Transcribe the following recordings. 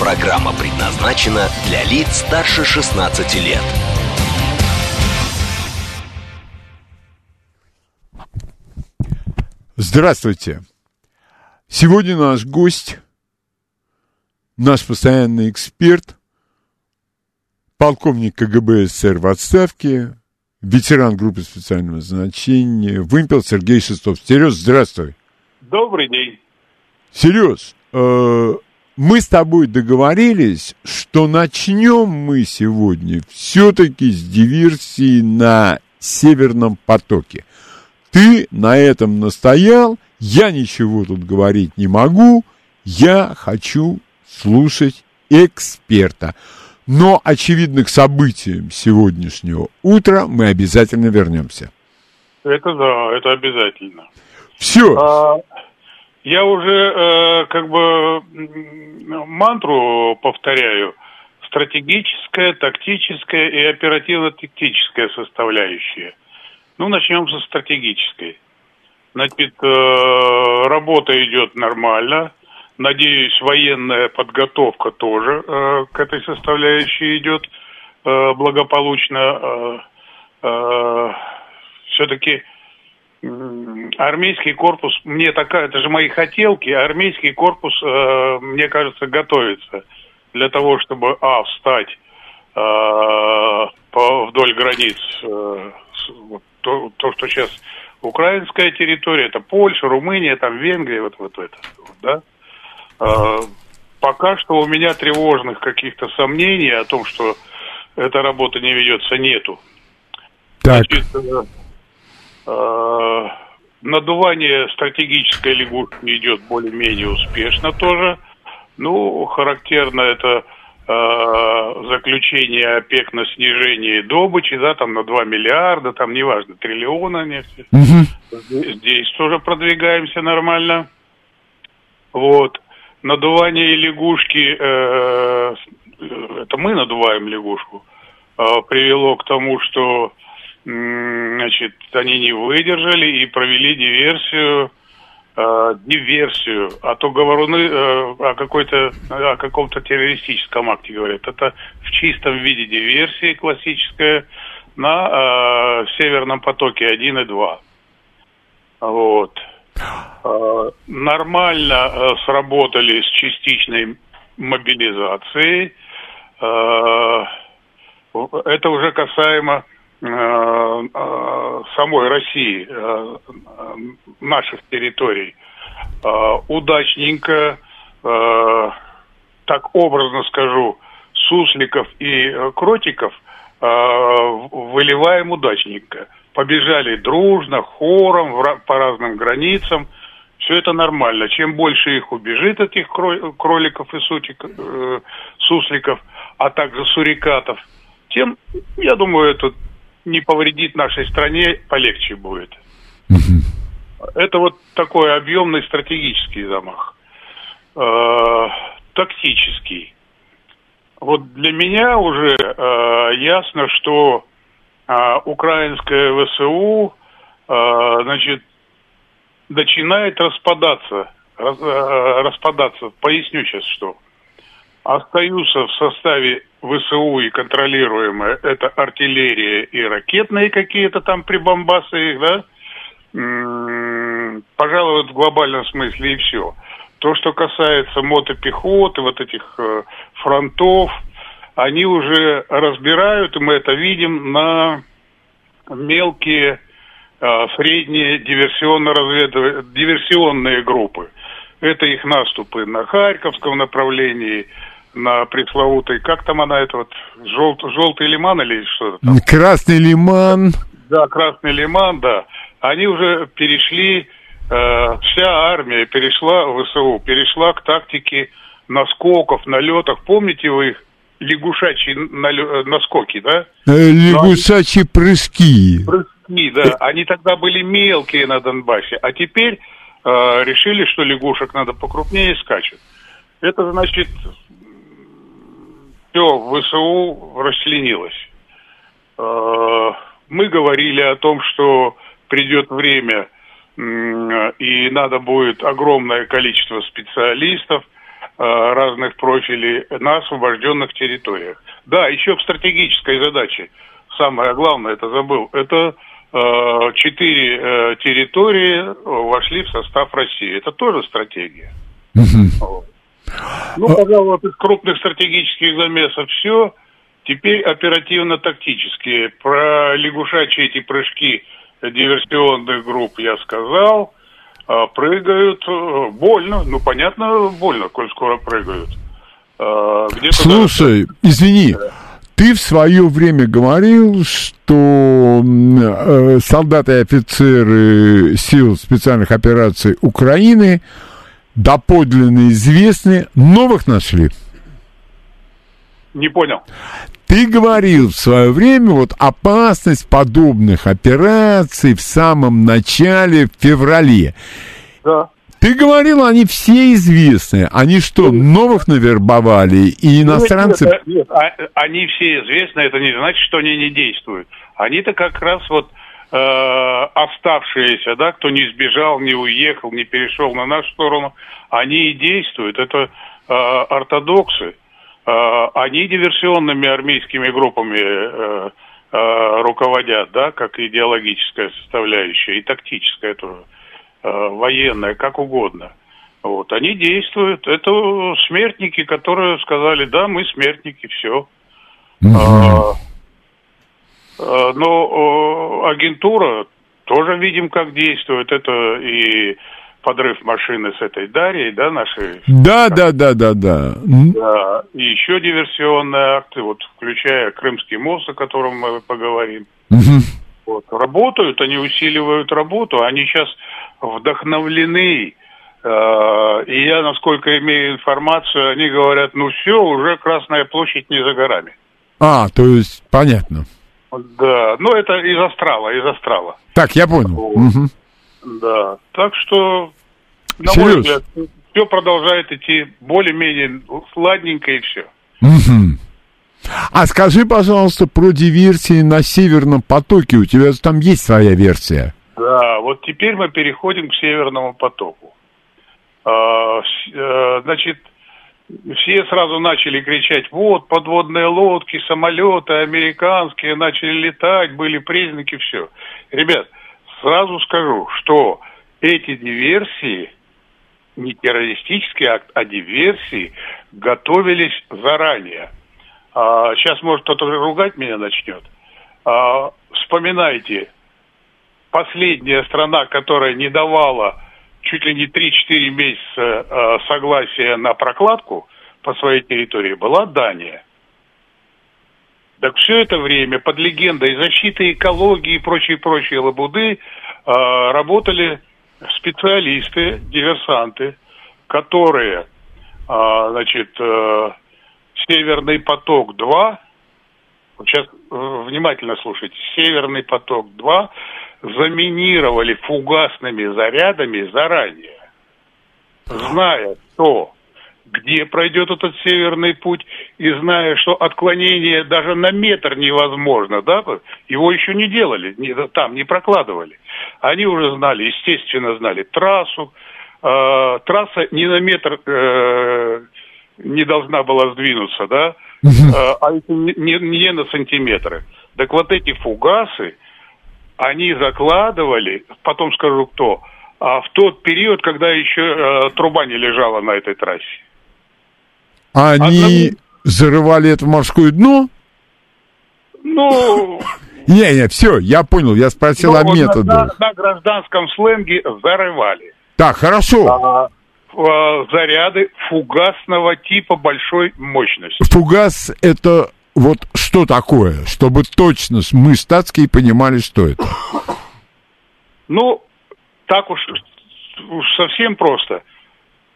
Программа предназначена для лиц старше 16 лет. Здравствуйте. Сегодня наш гость, наш постоянный эксперт, полковник КГБ СССР в отставке, ветеран группы специального назначения, вымпел Сергей Шестов. Сереж, здравствуй. Добрый день. Сереж, э, мы с тобой договорились, что начнем мы сегодня все-таки с диверсии на Северном потоке. Ты на этом настоял, я ничего тут говорить не могу, я хочу слушать эксперта. Но, очевидно, к событиям сегодняшнего утра мы обязательно вернемся. Это да, это обязательно. Все. А, я уже э, как бы мантру повторяю. Стратегическая, тактическая и оперативно-тактическая составляющая. Ну, начнем со стратегической. Значит, э, работа идет нормально. Надеюсь, военная подготовка тоже э, к этой составляющей идет э, благополучно. Э, э, все-таки армейский корпус, мне такая, это же мои хотелки, армейский корпус, э, мне кажется, готовится для того, чтобы, а, встать э, по, вдоль границ, э, то, то, что сейчас украинская территория, это Польша, Румыния, там Венгрия, вот, вот это, вот, да. Э, пока что у меня тревожных каких-то сомнений о том, что эта работа не ведется, нету. Так, Значит, э, э, надувание стратегической лягушки идет более-менее успешно тоже. Ну, характерно это э, заключение ОПЕК на снижение добычи, да, там на 2 миллиарда, там неважно, триллиона нефти. Здесь, здесь тоже продвигаемся нормально. Вот. Надувание лягушки, э, с- это мы надуваем лягушку, э, привело к тому, что значит, они не выдержали и провели диверсию, э, диверсию, а то говоруны э, о какой-то, о каком-то террористическом акте говорят. Это в чистом виде диверсии классическая на э, Северном потоке 1 и 2. Вот. Э, Нормально э, сработали с частичной мобилизацией. Э, Это уже касаемо самой России, э, э, наших территорий. Э, Удачненько, э, так образно скажу, сусликов и э, кротиков э, выливаем удачненько. Побежали дружно, хором, по разным границам. Все это нормально. Чем больше их убежит, этих кро- кроликов и сутик, э, сусликов, а также сурикатов, тем, я думаю, это не повредит нашей стране, полегче будет. Это вот такой объемный стратегический замах. Э, тактический. Вот для меня уже э, ясно, что э, украинское ВСУ, э, значит, начинает распадаться. Раз- э, распадаться. Поясню сейчас, что. Остаются в составе ВСУ и контролируемые это артиллерия и ракетные какие-то там прибамбасы, да, М, пожалуй, в глобальном смысле и все. То, что касается мотопехоты, вот этих э, фронтов, они уже разбирают, и мы это видим, на мелкие, э, средние диверсионно-разведывательные диверсионные группы. Это их наступы на Харьковском направлении, на пресловутой, как там она, это вот, желт, желтый лиман или что-то там? Красный лиман. Да, Красный Лиман, да. Они уже перешли, э, вся армия перешла в ВСУ, перешла к тактике наскоков, налетов. Помните вы их лягушачьи налё- наскоки, да? Э, лягушачьи прыжки. Прыжки, да. Они тогда были мелкие на Донбассе, а теперь э, решили, что лягушек надо покрупнее скачут. Это значит, все, ВСУ расчленилось. Э, мы говорили о том, что придет время, и надо будет огромное количество специалистов э, разных профилей на освобожденных территориях. Да, еще в стратегической задаче, самое главное, это забыл, это э, четыре территории вошли в состав России. Это тоже стратегия. Вот. Ну, пожалуй, вот из крупных стратегических замесов все. Теперь оперативно-тактические. Про лягушачьи эти прыжки диверсионных групп я сказал. А, прыгают э, больно. Ну, понятно, больно, коль скоро прыгают. А, Где-то Слушай, извини, ты в свое время говорил, что э, солдаты и офицеры сил специальных операций Украины доподлинно известны, новых нашли. Не понял. Ты говорил в свое время вот опасность подобных операций в самом начале, в феврале. Да. Ты говорил, они все известны. Они что, новых навербовали? И иностранцы... Нет, нет, а- они все известны, это не значит, что они не действуют. Они-то как раз вот э, оставшиеся, да, кто не сбежал, не уехал, не перешел на нашу сторону, они и действуют. Это э, ортодоксы. Э, они диверсионными армейскими группами э, э, руководят, да, как идеологическая составляющая, и тактическая тоже, э, военная, как угодно. Вот, они действуют. Это смертники, которые сказали, да, мы смертники, все. А, но э, агентура тоже видим, как действует. Это и подрыв машины с этой Дарьей, да, нашей. Да, да, да, да, да. Да, и еще диверсионные акты, вот включая Крымский мост, о котором мы поговорим. мгм. Вот. Работают, они усиливают работу, они сейчас вдохновлены. Э, И я, насколько имею информацию, они говорят, ну все, уже Красная площадь не за горами. А, то есть, понятно. Да, ну это из астрала, из астрала. Так, я понял. Мгм. Да, так что, на мой Серёж. взгляд, все продолжает идти более-менее сладненько и все. Мгм. А скажи, пожалуйста, про диверсии на Северном потоке. У тебя там есть своя версия. Да, вот теперь мы переходим к Северному потоку. А, э, значит, все сразу начали кричать, вот, подводные лодки, самолеты американские начали летать, были признаки, все. Ребят, сразу скажу, что эти диверсии, не террористический акт, а диверсии, готовились заранее. А, сейчас, может, кто-то ругать меня начнет. А, вспоминайте, последняя страна, которая не давала чуть ли не 3-4 месяца э, согласия на прокладку по своей территории, была Дания. Так все это время под легендой защиты экологии и прочие-прочие лабуды э, работали специалисты, диверсанты, которые, э, значит, Северный поток-2, вот сейчас внимательно слушайте, Северный поток-2 заминировали фугасными зарядами заранее, зная, что где пройдет этот северный путь, и зная, что отклонение даже на метр невозможно, да, его еще не делали, не- там не прокладывали. Они уже знали, естественно, знали трассу. Э, трасса ни на метр э, не должна была сдвинуться, да, Э, а это не, не- не на сантиметры. Так вот эти фугасы, они закладывали, потом скажу кто, а в тот период, когда еще э, труба не лежала на этой трассе. Они зарывали это в морское дно? Ну, Не-не, все, я понял, я спросил ну, о вот на, методах. на- на гражданском сленге зарывали. Так, хорошо. А, заряды фугасного типа большой мощности. Фугас это вот что такое? Чтобы точно мы, статские, понимали, что это. Ну, так уж, уж совсем просто.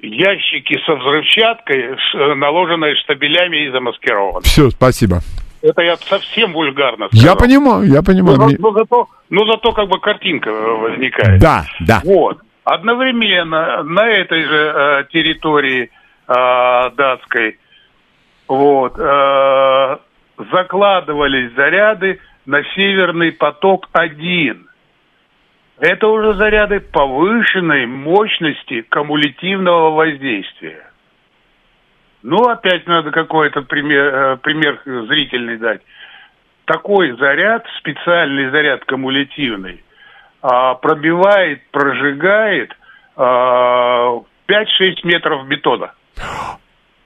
ящики со взрывчаткой, наложенные штабелями и замаскированы. Все, спасибо. Это я совсем вульгарно сказал. Я понимаю, я понимаю. Ну, Мне- за- ну, зато, ну, зато как бы картинка э, возникает. Да, да. Вот. Одновременно на этой же э, территории э, датской вот, э, закладывались заряды на Северный поток-1. Это уже заряды повышенной мощности кумулятивного воздействия. Ну, опять надо какой-то пример, э, пример зрительный дать. Такой заряд, специальный заряд кумулятивный, а, пробивает, прожигает а, 5-6 метров бетона.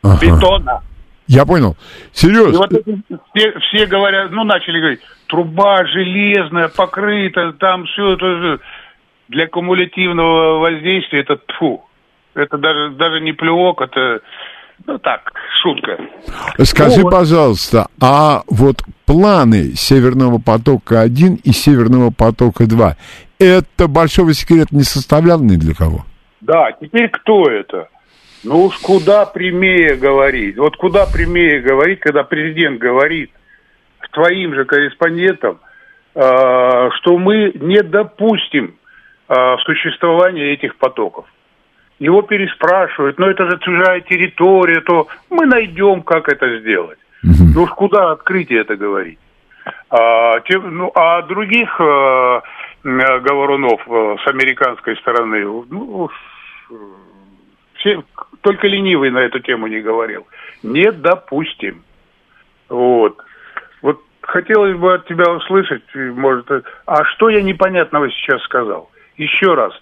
Ага. Бетона. Я понял. И Сереж, вот эти все, все говорят, ну, начали говорить, труба железная, покрыта, там все это... Для кумулятивного воздействия это тфу. Это даже, даже не плевок, это, ну, так, шутка. скажи, вот. пожалуйста, а вот планы Северного потока-1 и Северного потока-2, это большого секрета не составлял ни для кого? Да, теперь кто это? Ну уж куда прямее говорить. Вот куда прямее говорить, когда президент говорит твоим же корреспондентам, э, что мы не допустим э, существования этих потоков. Его переспрашивают, но это же чужая территория, то мы найдем, как это сделать. Ну уж куда открытие это говорить? А, тем- ну, а других э, говорунов э, с американской стороны, ну, э, все, только ленивый на эту тему не говорил. Не допустим. Вот. Вот хотелось бы от тебя услышать, может, а что я непонятного сейчас сказал? Еще раз.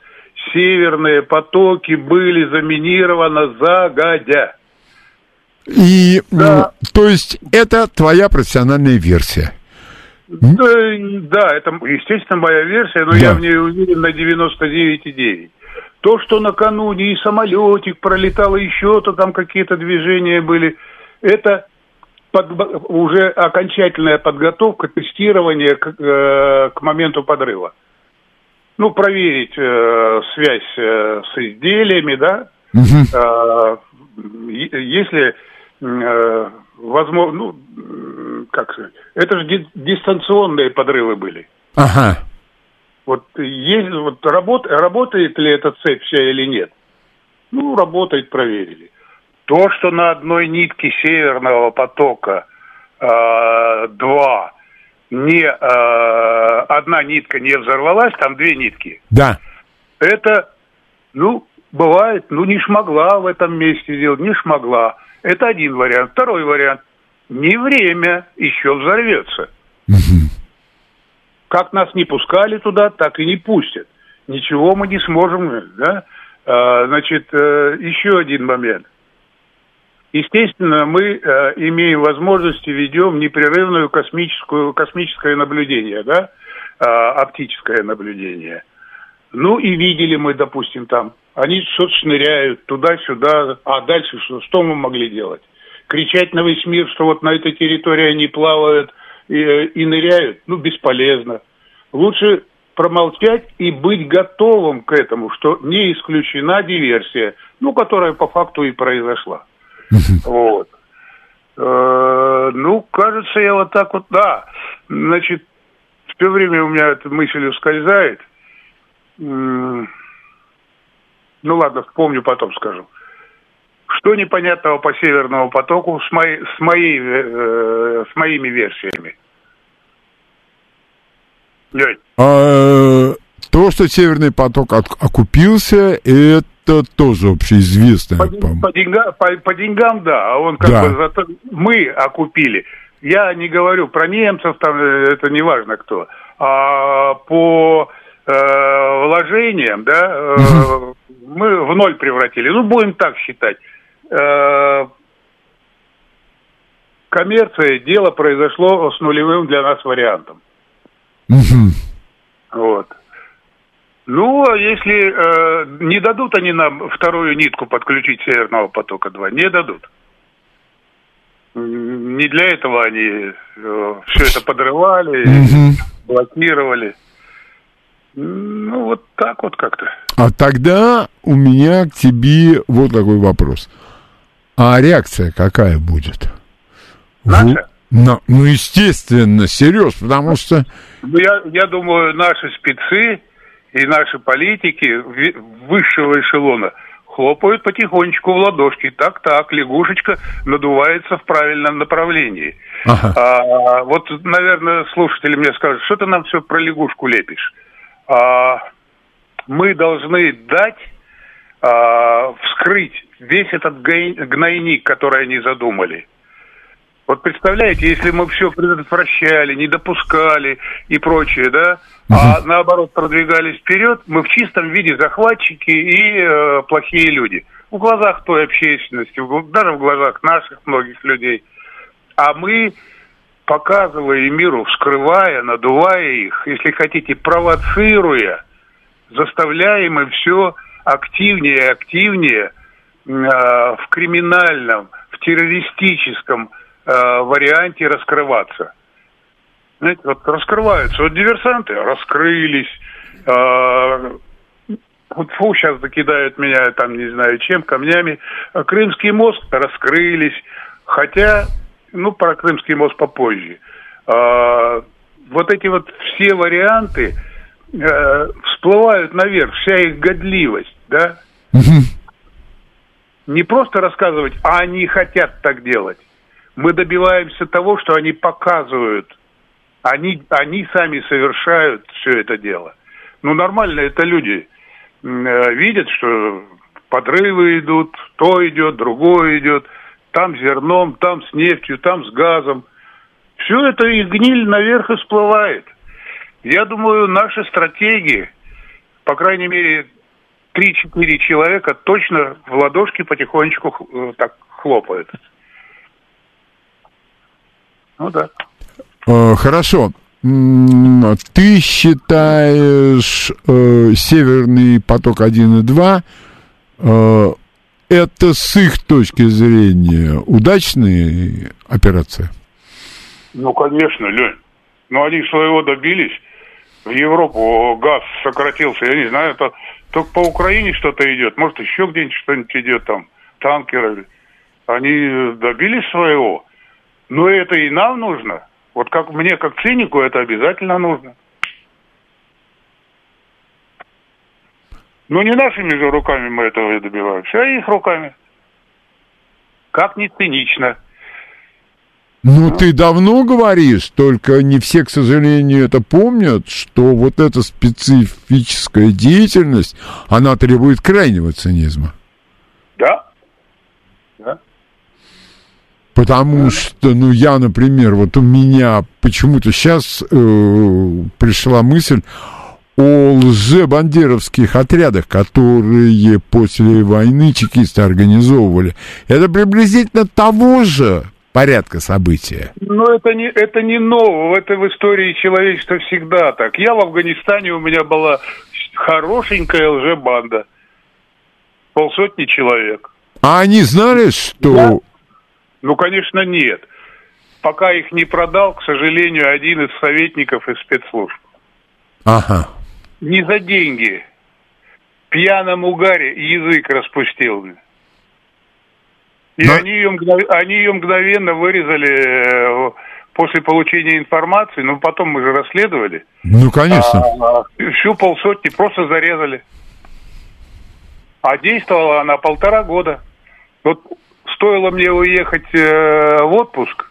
Северные потоки были заминированы загодя. И, Да. то есть, это твоя профессиональная версия. Да, да, это, естественно, моя версия, но Да. я в ней уверен на 99,9. То, что накануне и самолетик пролетал, и еще-то там какие-то движения были, это подго- уже окончательная подготовка, тестирование к, э, к моменту подрыва. Ну, проверить э, связь э, с изделиями, да, Мгм. Э, если э, возможно, ну, как сказать, это же ди- дистанционные подрывы были. Ага. Вот, есть, вот работ, работает ли эта цепь вся или нет? Ну, работает, проверили. То, что на одной нитке Северного потока э, два не э, одна нитка не взорвалась, там две нитки. Да. Это, ну, бывает, ну, не шмогла в этом месте сделать, не шмогла. Это один вариант. Второй вариант. Не время, еще взорвется. Как нас не пускали туда, так и не пустят. Ничего мы не сможем, да? А, значит, э, еще один момент. Естественно, мы э, имеем возможность и ведем непрерывную космическую, космическое наблюдение, да, А, оптическое наблюдение. Ну и видели мы, допустим, там, они что-то шныряют туда-сюда, а дальше что, что мы могли делать? Кричать на весь мир, что вот на этой территории они плавают и, э, и ныряют, ну, бесполезно. Лучше промолчать и быть готовым к этому, что не исключена диверсия, ну, которая по факту и произошла. Вот. Э, Ну, кажется, я вот так вот, да. Значит, все время у меня эта мысль ускользает. Ну ладно, вспомню, потом скажу. Что непонятного по Северному потоку с, моей, с, моей, э, с моими версиями? Лень. А, то, что Северный поток от- окупился, это тоже общеизвестно. По, по деньга- по- по деньгам, да, а он как Да. бы зато мы окупили. Я не говорю про немцев, там э, это не важно кто. А по э, вложениям, да, э, мы в ноль превратили. Ну, будем так считать. Э, коммерция, дело произошло с нулевым для нас вариантом. Мгм. Вот. Ну, а если э, не дадут они нам вторую нитку подключить Северного потока-2, не дадут. Не для этого они все это подрывали, Мгм. блокировали. Ну, вот так вот как-то. А тогда у меня к тебе вот такой вопрос. А реакция какая будет? Наша? На, ну, естественно, Сереж, потому что... Ну, я, я думаю, наши спецы и наши политики высшего эшелона хлопают потихонечку в ладошки. Так-так, лягушечка надувается в правильном направлении. Ага. А, вот, наверное, слушатели мне скажут, что ты нам все про лягушку лепишь? А, мы должны дать а, вскрыть весь этот гнойник, который они задумали. Вот представляете, если мы все предотвращали, не допускали и прочее, да, а наоборот продвигались вперед, мы в чистом виде захватчики и э, плохие люди. В глазах той общественности, даже в глазах наших многих людей. А мы, показывая миру, вскрывая, надувая их, если хотите, провоцируя, заставляем им все активнее и активнее э, в криминальном, в террористическом варианте раскрываться. Знаете, вот раскрываются. Вот диверсанты раскрылись. э, вот фу, сейчас закидают меня там, не знаю чем, камнями. А Крымский мост раскрылись. Хотя, ну, про Крымский мост попозже. А, вот эти вот все варианты э, всплывают наверх, вся их годливость, да? Не просто рассказывать, а они хотят так делать. Мы добиваемся того, что они показывают. Они, они сами совершают все это дело. Ну, нормально, это люди э, видят, что подрывы идут, то идет, другое идет, там зерном, там с нефтью, там с газом. Все это их гниль наверх и всплывает. Я думаю, наши стратегии, по крайней мере, 3-4 человека точно в ладошки потихонечку э, так хлопают. Ну да. Э, Хорошо. Ты считаешь э, Северный поток 1 и 2 э, это с их точки зрения удачная операция? Ну, конечно, Лень. Но они своего добились. В Европу газ сократился. Я не знаю, это только по Украине что-то идет. Может, еще где-нибудь что-нибудь идет там. Танкеры. Они добились своего. Но это и нам нужно. Вот как мне, как цинику, это обязательно нужно. Но не нашими же руками мы этого и добиваемся, а их руками. Как не цинично. Ну, ты давно говоришь, только не все, к сожалению, это помнят, что вот эта специфическая деятельность, она требует крайнего цинизма. Да. Потому что, ну, я, например, вот у меня почему-то сейчас э, пришла мысль о лжебандеровских отрядах, которые после войны чекисты организовывали. Это приблизительно того же порядка события. Ну, это не, это не ново. Это в истории человечества всегда так. Я в Афганистане, у меня была хорошенькая лжебанда. Полсотни человек. А они знали, что... Ну, конечно, нет. Пока их не продал, к сожалению, один из советников из спецслужб. Ага. Не за деньги. В пьяном угаре язык распустил. И Но- они, ее мгнов- они ее мгновенно вырезали э, после получения информации, но потом мы же расследовали. Ну, конечно. А, всю полсотни просто зарезали. А действовала она полтора года. Вот стоило мне уехать э, в отпуск,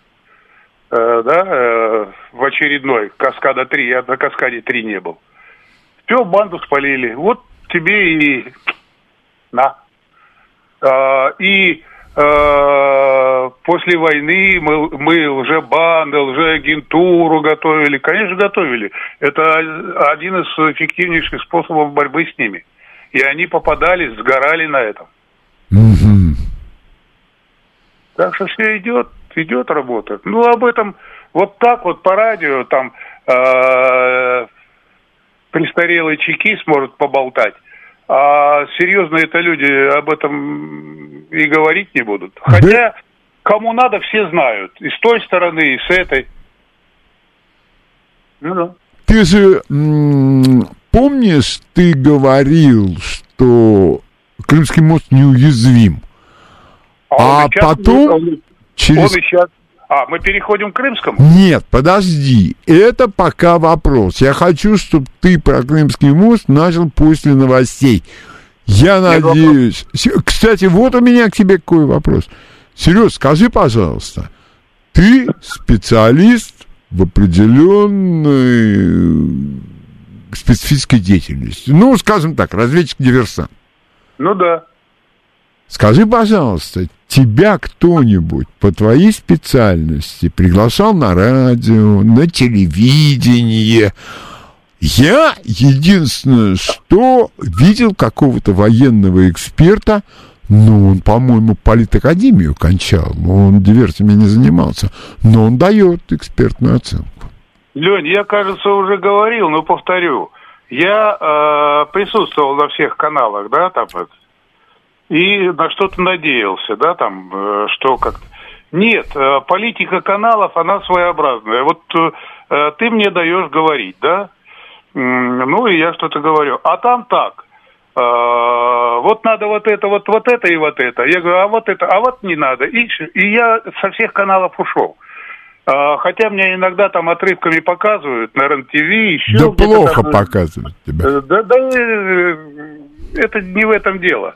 э, да, э, в очередной, Каскада 3, я на Каскаде 3 не был. Все, банду спалили. Вот тебе и на. А, и э, после войны мы, мы лжебанды, лжеагентуру готовили. Конечно, готовили. Это один из эффективнейших способов борьбы с ними. И они попадались, сгорали на этом. Мгм. Так что все идет, идет работа. Ну, об этом вот так вот по радио там э, престарелый чекист может поболтать. А серьезно это люди об этом и говорить не будут. Хотя кому надо, все знают. И с той стороны, и с этой. Ну да. Ты же помнишь, ты говорил, что Крымский мост неуязвим. А, сейчас- потом он- через... он и сейчас- А, мы переходим к Крымскому? Нет, подожди, это пока вопрос. Я хочу, чтобы ты про Крымский мост начал после новостей. Я Нет надеюсь... Се- Кстати, вот у меня к тебе какой вопрос. Сереж, скажи, пожалуйста, ты специалист в определенной специфической деятельности. Ну, скажем так, разведчик-диверсант. Ну да. Скажи, пожалуйста, тебя кто-нибудь по твоей специальности приглашал на радио, на телевидение? Я единственное, что видел какого-то военного эксперта, ну, он, по-моему, политакадемию кончал, он диверсиями не занимался, но он дает экспертную оценку. Лень, я, кажется, уже говорил, но повторю. Я э, присутствовал на всех каналах, да, там, это, и на что-то надеялся, да, там, э, что как Нет, э, политика каналов, она своеобразная. Вот э, ты мне даешь говорить, да? Ну, и я что-то говорю. А там так. Вот надо вот это, вот, вот это и вот это. Я говорю, а вот это, а вот не надо. И, и я со всех каналов ушел. Хотя мне иногда там отрывками показывают на РЕН-ТВ, еще Да плохо там, показывает тебя. Да, да, это не в этом дело.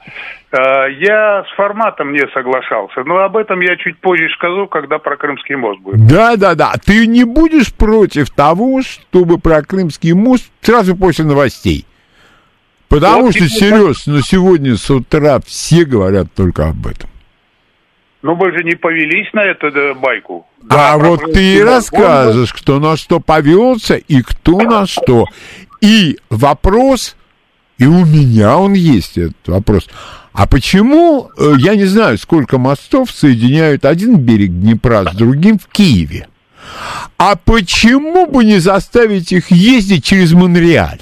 А, Я с форматом не соглашался, но об этом я чуть позже скажу, когда про Крымский мост будет. Да, да, да. Ты не будешь против того, чтобы про Крымский мост сразу после новостей? Потому Вот что, ну сегодня с утра все говорят только об этом. Но мы же не повелись на эту да, байку. а Да, вот ты и расскажешь, кто на что повелся и кто на что. И вопрос, и у меня он есть, этот вопрос. А почему, э, я не знаю, сколько мостов соединяют один берег Днепра с другим в Киеве? А почему бы не заставить их ездить через Монреаль?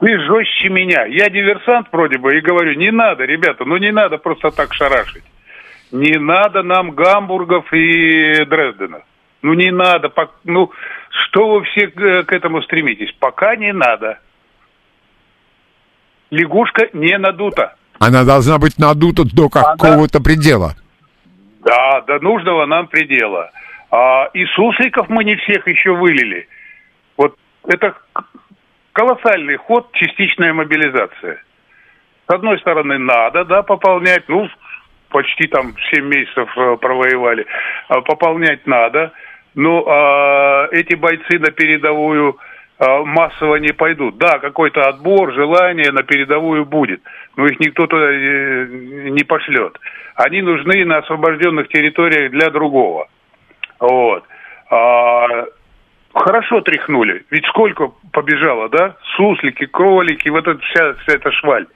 Ты жестче меня. Я диверсант вроде бы и говорю, не надо, ребята, ну не надо просто так шарашить. Не надо нам Гамбургов и Дрездена. Ну не надо. Ну что вы все к к этому стремитесь? Пока не надо. Лягушка не надута. Она должна быть надута до какого-то предела. Да, до нужного нам предела. А, и сусликов мы не всех еще вылили. Вот это колоссальный ход, частичная мобилизация. С одной стороны, надо, да, пополнять, ну, почти там 7 месяцев э, провоевали, А пополнять надо, но а, эти бойцы на передовую массово не пойдут. Да, какой-то отбор, желание на передовую будет, но их никто туда э, не пошлет. Они нужны на освобожденных территориях для другого. Вот. А, хорошо тряхнули. Ведь сколько побежало, да? Суслики, кролики, вот эта вся, вся эта шваль.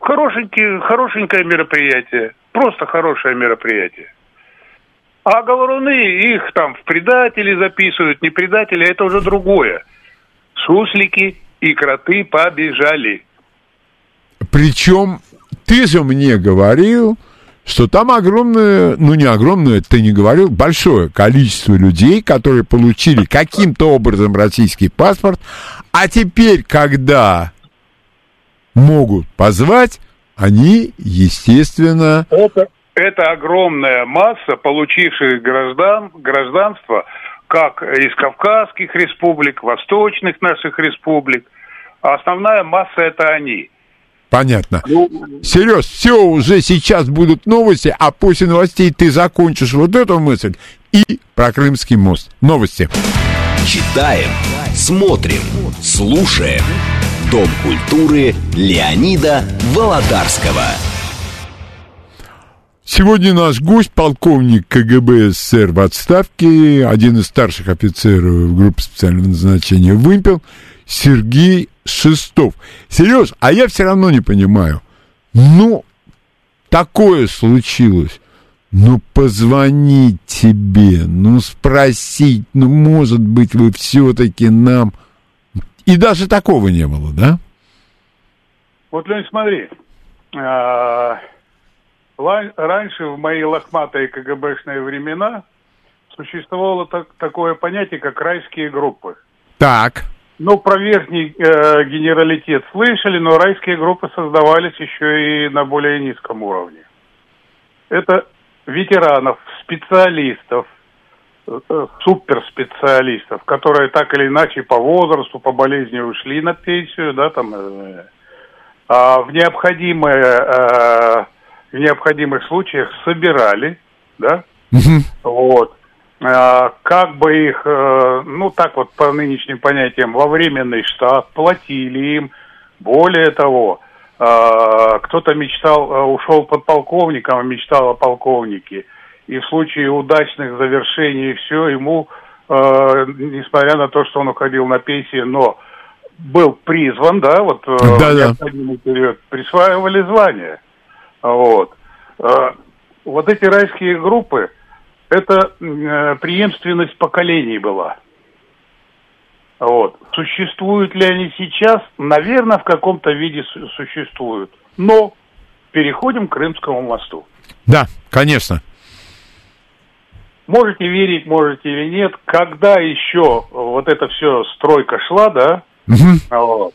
Хорошенькие, хорошенькое мероприятие. Просто хорошее мероприятие. А говоруны их там в предатели записывают, не предатели, это уже другое. Суслики и кроты побежали. Причем ты же мне говорил, что там огромное, ну не огромное, ты не говорил, большое количество людей, которые получили каким-то образом российский паспорт, а теперь, когда могут позвать, они, естественно, Это, это огромная масса получивших граждан, гражданство как из Кавказских республик, восточных наших республик. А основная масса это они. понятно. Ну, Сереж, все, уже сейчас будут новости, а после новостей ты закончишь вот эту мысль и про Крымский мост. Новости. Читаем, смотрим, слушаем. Дом культуры Леонида Володарского. Сегодня наш гость, полковник КГБ СССР в отставке, один из старших офицеров группы специального назначения «Вымпел», Сергей Шестов. Сереж, а я все равно не понимаю. Ну, такое случилось. Ну, позвонить тебе, ну, спросить, ну, может быть, вы все-таки нам... И даже такого не было, да? Вот, Лень, смотри. Раньше, в мои лохматые КГБшные времена, существовало так- такое понятие, как райские группы. Так. Ну, про верхний э, генералитет слышали, но райские группы создавались еще и на более низком уровне. Это ветеранов, специалистов, э, суперспециалистов, которые так или иначе по возрасту, по болезни ушли на пенсию, да, там, э, а в необходимые, э, в необходимых случаях собирали, да, вот, а, как бы их, э, ну так вот по нынешним понятиям, во временный штат, платили им. Более того, а, кто-то мечтал, э, ушел подполковником, а мечтал о полковнике. И в случае удачных завершений все, ему, э, несмотря на то, что он уходил на пенсию, но был призван, да, вот Да, да. период, присваивали звание. Вот. Вот эти райские группы, это э, преемственность поколений была. Вот. Существуют ли они сейчас? Наверное, в каком-то виде су- существуют. Но переходим к Крымскому мосту. Да, конечно. Можете верить, можете или нет, когда еще вот эта все стройка шла, да, Мгм. вот,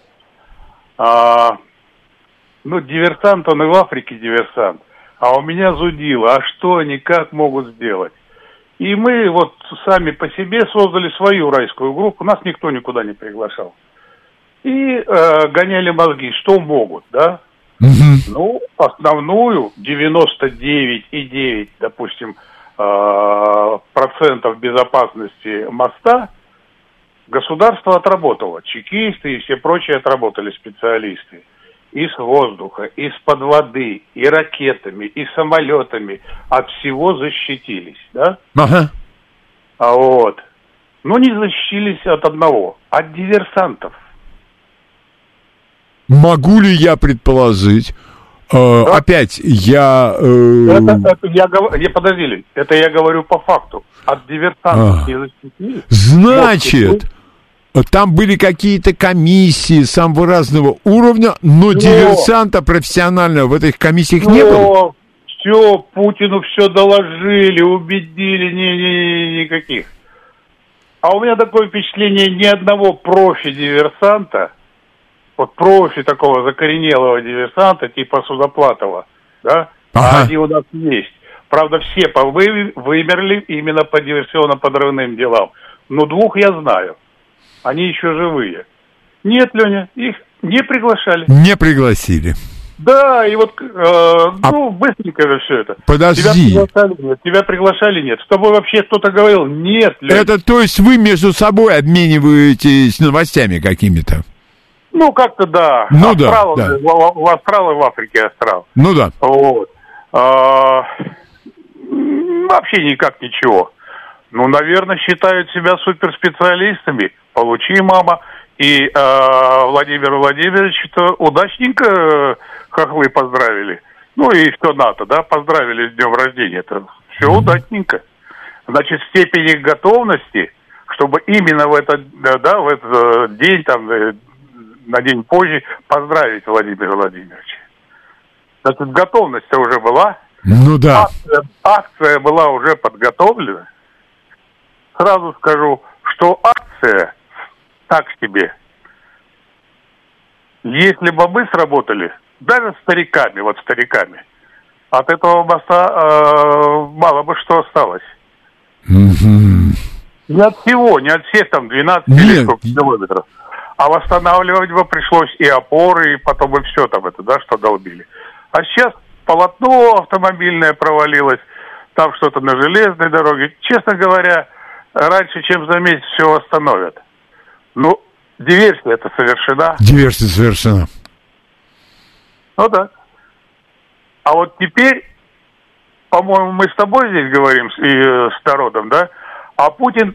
а, ну, диверсант, он и в Африке диверсант, а у меня зудило, а что они, как могут сделать? И мы вот сами по себе создали свою райскую группу, нас никто никуда не приглашал. И э, гоняли мозги, что могут, да? Мгм. Ну, основную 99,9, допустим, э, процентов безопасности моста государство отработало. Чекисты и все прочие отработали специалисты. И с воздуха, и с под воды, и ракетами, и самолетами. От всего защитились, да? Ага. А вот. Но не защитились от одного, от диверсантов. Могу ли я предположить? э, Опять, я... э, Это, это я говорю, не подождите, это я говорю по факту. От диверсантов А. не защитились. Значит, там были какие-то комиссии самого разного уровня, но диверсанта профессионального в этих комиссиях не было. Все, Путину все доложили, убедили, не, не, не, никаких. А у меня такое впечатление, ни одного профи-диверсанта, вот профи такого закоренелого диверсанта, типа Судоплатова, да, Ага. они у нас есть. Правда, все повы- вымерли именно по диверсионно-подрывным делам. Но двух я знаю. Они еще живые. Нет, Леня, их не приглашали. Не пригласили. Да, и вот, э, А- ну, быстренько же все это. Подожди. Тебя приглашали, нет, тебя приглашали, нет. С тобой вообще кто-то говорил, нет, Лёнь. Это то есть вы между собой обмениваетесь новостями какими-то? Ну, как-то да. Ну да, Астрал, да. В, в- в Астрал и в Африке Астрал. Ну да. Вот. А, вообще никак ничего. Ну, наверное, считают себя суперспециалистами. Получи, мама. И а, Владимир Владимирович то удачненько э, хохлы поздравили. Ну и все НАТО, да, поздравили с днем рождения. Это все удачненько. Значит, степень их готовности, чтобы именно в этот, да, да, в этот э, день, там, э, на день позже поздравить Владимира Владимировича. Значит, готовность уже была. Ну да. Акция, акция была уже подготовлена. Сразу скажу, что акция так себе. Если бы мы сработали, даже стариками, вот стариками, от этого моста э, мало бы что осталось. Мгм. Не от всего, не от всех там 12 Нет. или сколько километров. А восстанавливать бы пришлось и опоры, и потом и все там это, да, что долбили. А сейчас полотно автомобильное провалилось, там что-то на железной дороге. Честно говоря, раньше, чем за месяц все восстановят. Ну, диверсия это совершена. Диверсия совершена. Ну да. А вот теперь, по-моему, мы с тобой здесь говорим, с- и э, с народом, да? А Путин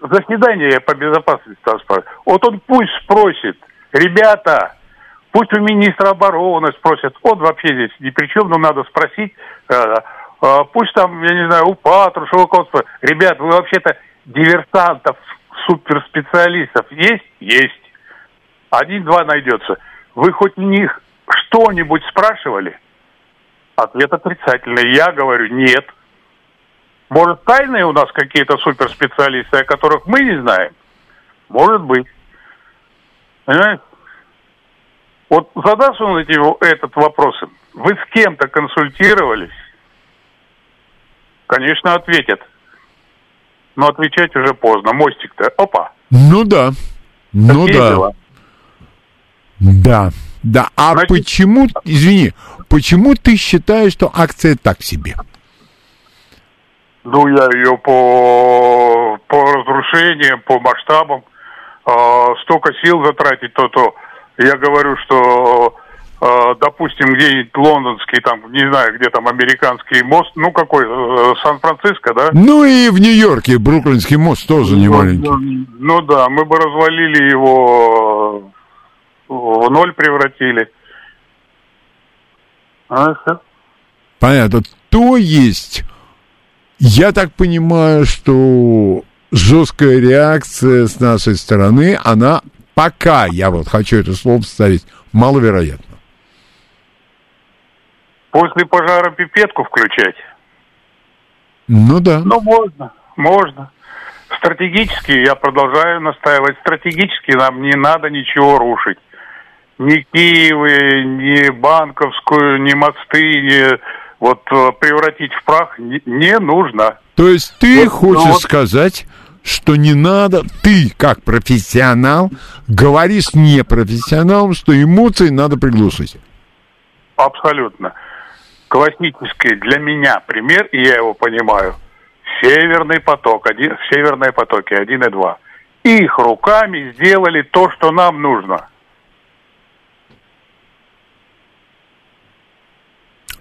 заседание по безопасности транспорта. Вот он пусть спросит, ребята, пусть у министра обороны спросят, он вообще здесь ни при чем, но надо спросить, э, э, пусть там, я не знаю, у Патрушева, ребят, вы вообще-то диверсантов, суперспециалистов есть? Есть. Один-два найдется. Вы хоть у них что-нибудь спрашивали? Ответ отрицательный. Я говорю, нет. Может, тайные у нас какие-то суперспециалисты, о которых мы не знаем? Может быть. Понимаете? Вот задашь он эти, этот вопрос, вы с кем-то консультировались? Конечно, ответят. Но отвечать уже поздно. Мостик-то, опа. Ну да. Ну Такие да. дела. Да. Да. А Значит- почему, извини, почему ты считаешь, что акция так себе? Ну, я ее по, по разрушениям, по масштабам, а, столько сил затратить, то, то я говорю, что, допустим, где-нибудь лондонский, там, не знаю, где там американский мост, ну, какой, э, Сан-Франциско, да? Ну и в Нью-Йорке Бруклинский мост тоже не маленький. Ну да, мы бы развалили его, э, в ноль превратили. А. Понятно. То есть, я так понимаю, что жесткая реакция с нашей стороны, она пока, я вот хочу это слово вставить, маловероятна. После пожара пипетку включать? Ну да. Ну, можно, можно. Стратегически, я продолжаю настаивать, стратегически нам не надо ничего рушить. Ни Киевы, ни банковскую, ни мосты, ни вот э, превратить в прах не, не нужно. То есть ты Вот, хочешь ну вот. сказать, что не надо, ты как профессионал, говоришь непрофессионалам, что эмоции надо приглушить. Абсолютно. Классический для меня пример, и я его понимаю. Северный поток, один, северные потоки 1 и 2. Их руками сделали то, что нам нужно.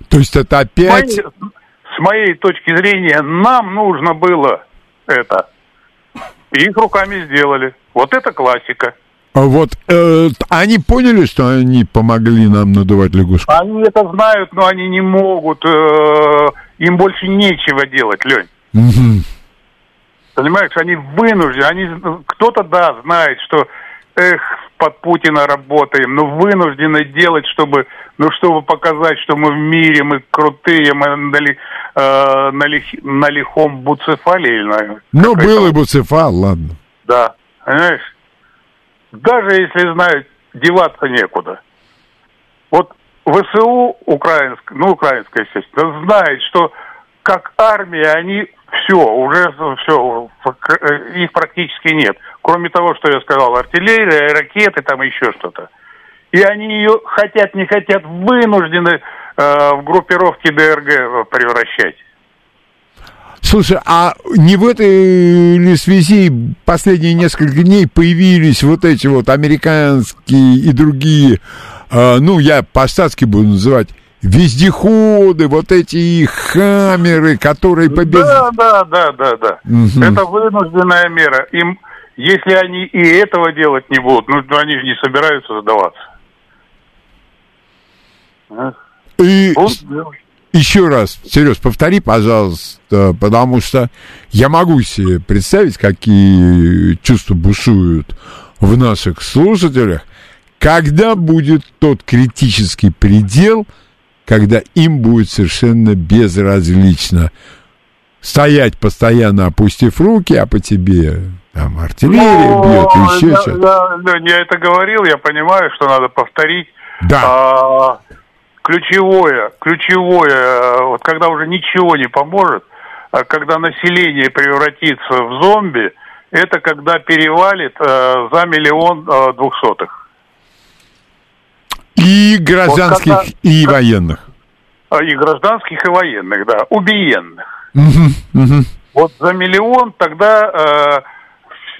То есть это С опять... моей, с моей точки зрения, нам нужно было это. И их руками сделали. Вот это классика. А Вот э, они поняли, что они помогли нам надувать лягушку? Они это знают, но они не могут. э, им больше нечего делать, Лень. Мгм. Понимаешь, они вынуждены, они, кто-то, да, знает, что, эх, под Путина работаем, но вынуждены делать, чтобы, ну, чтобы показать, что мы в мире, мы крутые, мы на, ли- э, на, лих- на лихом буцефале, или на- Ну, был и Буцефал, ладно. Да, понимаешь? Даже если знают, деваться некуда. Вот ВСУ украинская, ну, украинская, естественно, знает, что как армия они все, уже все, их практически нет. Кроме того, что я сказал, артиллерия, ракеты, там еще что-то. И они ее хотят, не хотят, вынуждены э, в группировки ДРГ превращать. Слушай, а не в этой ли связи последние несколько дней появились вот эти вот американские и другие, э, ну, я по-штатски буду называть, вездеходы, вот эти хаммеры, которые побед... Да, да, да, да, да. Мгм. Это вынужденная мера. Им, если они и этого делать не будут, ну, они же не собираются сдаваться. И Будут делать. Еще раз, Сереж, повтори, пожалуйста, потому что я могу себе представить, какие чувства бушуют в наших слушателях, когда будет тот критический предел, когда им будет совершенно безразлично стоять постоянно опустив руки, а по тебе там артиллерия бьет, Ну, еще я, что-то. я- Лёнь, я это говорил, я понимаю, что надо повторить. Да, А, ключевое, ключевое, э, вот когда уже ничего не поможет, а когда население превратится в зомби, это когда перевалит э, за миллион э, двухсотых. и гражданских, Вот когда- и военных. А, И гражданских, и военных, да, убиенных. Мгм, мгм. Вот за миллион тогда э,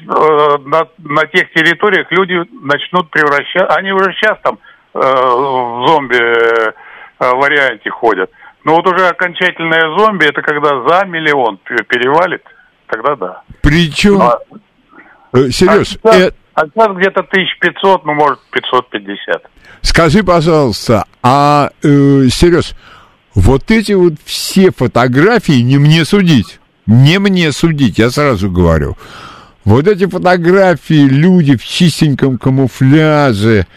э, на, на тех территориях люди начнут превращаться, они уже сейчас там в зомби э, варианте ходят. Но вот уже окончательное зомби, это когда за миллион перевалит, тогда да. Причем, А, э, Сереж, а сейчас, э, а сейчас где-то 1500, ну, может, 550. Скажи, пожалуйста, а, э, Сереж, вот эти вот все фотографии не мне судить. Не мне судить, я сразу говорю. Вот эти фотографии, люди в чистеньком камуфляже,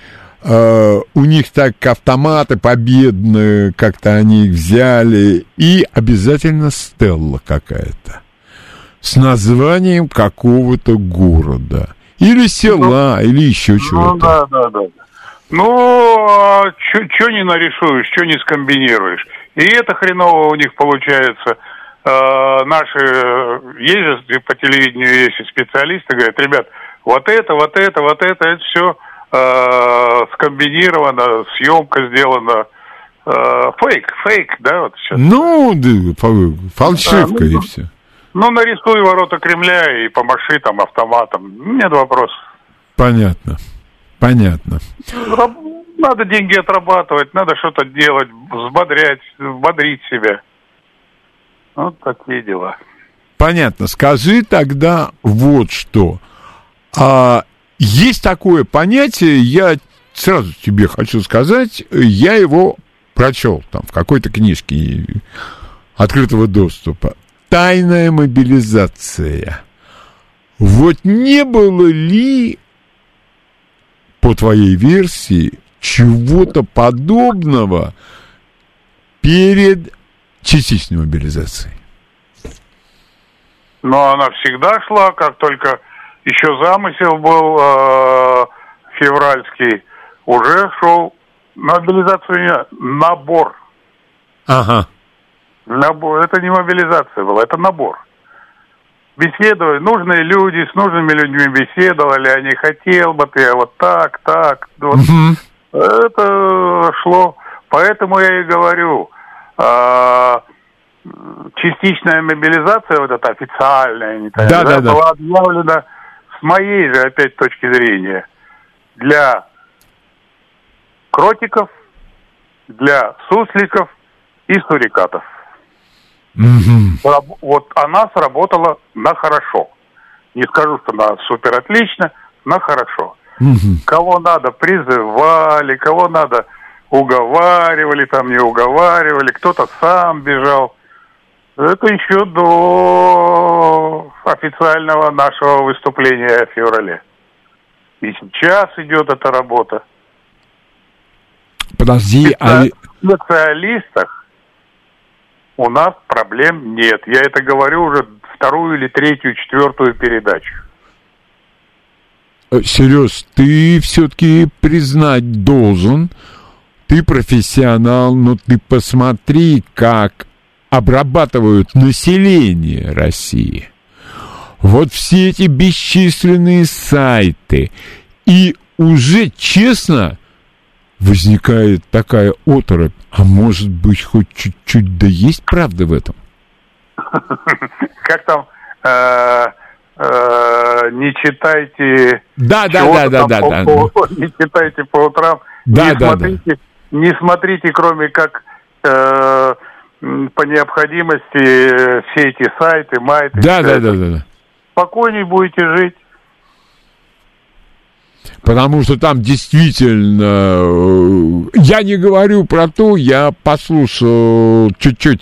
э, у них так автоматы победные, как-то они их взяли, и обязательно стелла какая-то с названием какого-то города. Или села, или еще Ну, чего-то. да, да, да. Ну, что не нарисуешь, что не скомбинируешь. И это хреново у них получается. Э, наши э, ездят по телевидению, есть специалисты, говорят, ребят, вот это, вот это, вот это, это все скомбинировано, съемка сделана. Э, фейк, фейк, да, вот сейчас. Ну, да, фальшивка Да, ну, и ну. все. Ну, нарисуй ворота Кремля и помаши там автоматом. Нет вопросов. Понятно. Понятно. Надо деньги отрабатывать, надо что-то делать, взбодрять, взбодрить себя. Вот такие дела. Понятно. Скажи тогда вот что. А, есть такое понятие, я сразу тебе хочу сказать, я его прочел там в какой-то книжке открытого доступа. Тайная мобилизация. Вот не было ли, по твоей версии, чего-то подобного перед частичной мобилизацией? Но она всегда шла, как только еще замысел был э, февральский, уже шел мобилизацию, не- набор. Ага. Набор. Это не мобилизация была, это набор. Беседовали, нужные люди, с нужными людьми беседовали, они хотел бы ты, а вот так, так. Вот. Мгм. Это шло. Поэтому я и говорю, а, м, частичная мобилизация, вот эта официальная, не знаю, Да, да, да. была объявлена с моей же опять точки зрения для кротиков, для сусликов и сурикатов. Раб- Вот она сработала на хорошо. Не скажу, что она супер отлично, на хорошо. Мгм. Кого надо призывали, кого надо уговаривали, там не уговаривали, кто-то сам бежал. Это еще до официального нашего выступления в феврале. И сейчас идет эта работа. Подожди, а... В специалистах у нас проблем нет. Я это говорю уже вторую или третью, четвертую передачу. Сереж, ты все-таки признать должен, ты профессионал, но ты посмотри, как обрабатывают население России. Вот все эти бесчисленные сайты. И уже, честно, возникает такая оторопь. А может быть, хоть чуть-чуть да есть правда в этом? Как там э, э, не читайте Да, да, да, да, да, да. не читайте по утрам. Да, не да, смотрите, не смотрите, кроме как э, по необходимости э, все эти сайты, майты. Да, да, да, да, да. Спокойней будете жить. Потому что там действительно... э, Я не говорю про то, я послушал чуть-чуть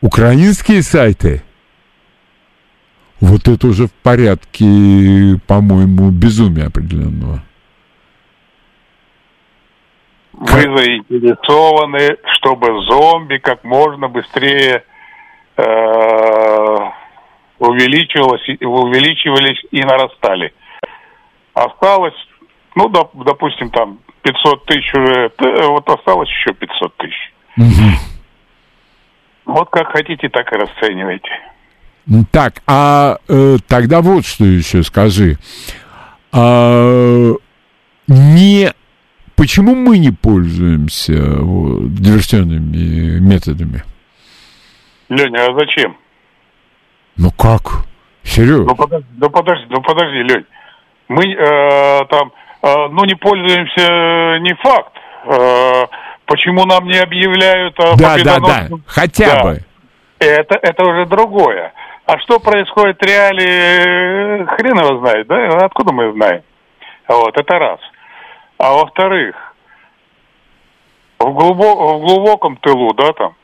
украинские сайты. Вот это уже в порядке, по-моему, безумия определенного. Вы заинтересованы, чтобы зомби как можно быстрее э, увеличивалось, увеличивались и нарастали. Осталось, ну, доп- допустим, там 500 тысяч уже, э, вот осталось еще 500 тысяч. Вот как хотите, так и расценивайте. М, Так, а э, тогда вот что еще скажи. А, не... Почему мы не пользуемся вот, диверсионными методами? Леня, а зачем? Ну как? Серьезно? Ну подожди, ну подожди, ну подожди, Лень. Мы э, там, э, ну не пользуемся, э, не факт. Э, почему нам не объявляют о Да, да, да, хотя Да. бы. Это, это уже другое. А что происходит в реале, э, хрен его знает, да? Откуда мы знаем? Вот, это раз. А во-вторых, в, глубо- в глубоком тылу, да, там,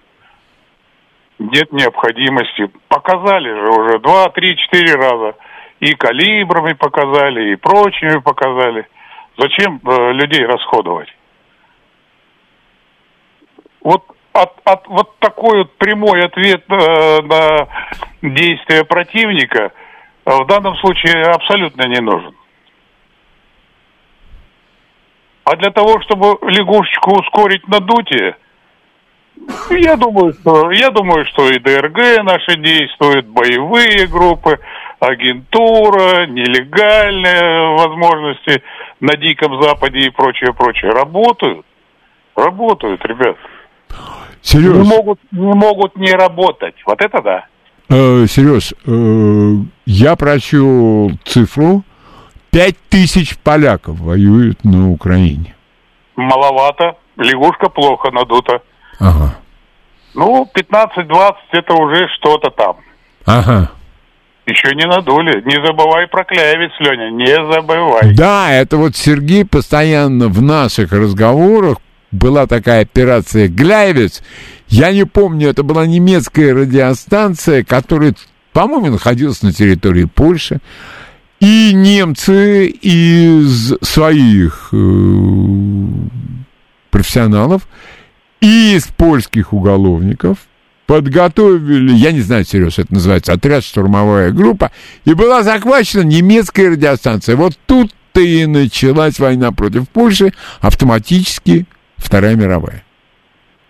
нет необходимости. Показали же уже два, три, четыре раза. И калибрами показали, и прочими показали. Зачем э, людей расходовать? Вот от, от вот такой вот прямой ответ э, на действия противника э, в данном случае абсолютно не нужен. А для того, чтобы лягушечку ускорить надутие, я думаю, что я думаю, что и ДРГ наши действуют, боевые группы, агентура, нелегальные возможности на Диком Западе и прочее, прочее. Работают. Работают, ребят. Сереж, Не могут, не могут не работать. Вот это да. э, Сереж, э, я прочел цифру. Пять тысяч поляков воюют на Украине. Маловато. Лягушка плохо надута. Ага. Ну, 15-20 это уже что-то там. Ага. Еще не надули. Не забывай про клявец, Леня, не забывай. Да, это вот Сергей постоянно в наших разговорах была такая операция «Гляйвец». Я не помню, это была немецкая радиостанция, которая, по-моему, находилась на территории Польши. И немцы из своих э, профессионалов и из польских уголовников подготовили, я не знаю, Сереж, это называется отряд штурмовая группа, и была захвачена немецкая радиостанция. Вот тут-то и началась война против Польши, автоматически Вторая мировая.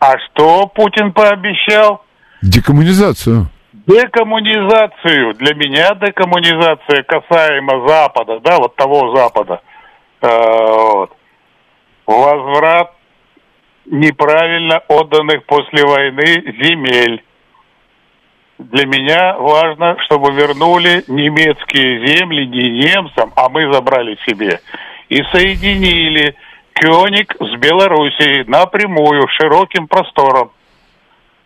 А что Путин пообещал? Декоммунизацию. Декоммунизацию. Для меня декоммунизация касаемо Запада, да, вот того Запада. Э, вот. Возврат неправильно отданных после войны земель. Для меня важно, чтобы вернули немецкие земли не немцам, а мы забрали себе. И соединили Кёник с Белоруссией напрямую, широким простором.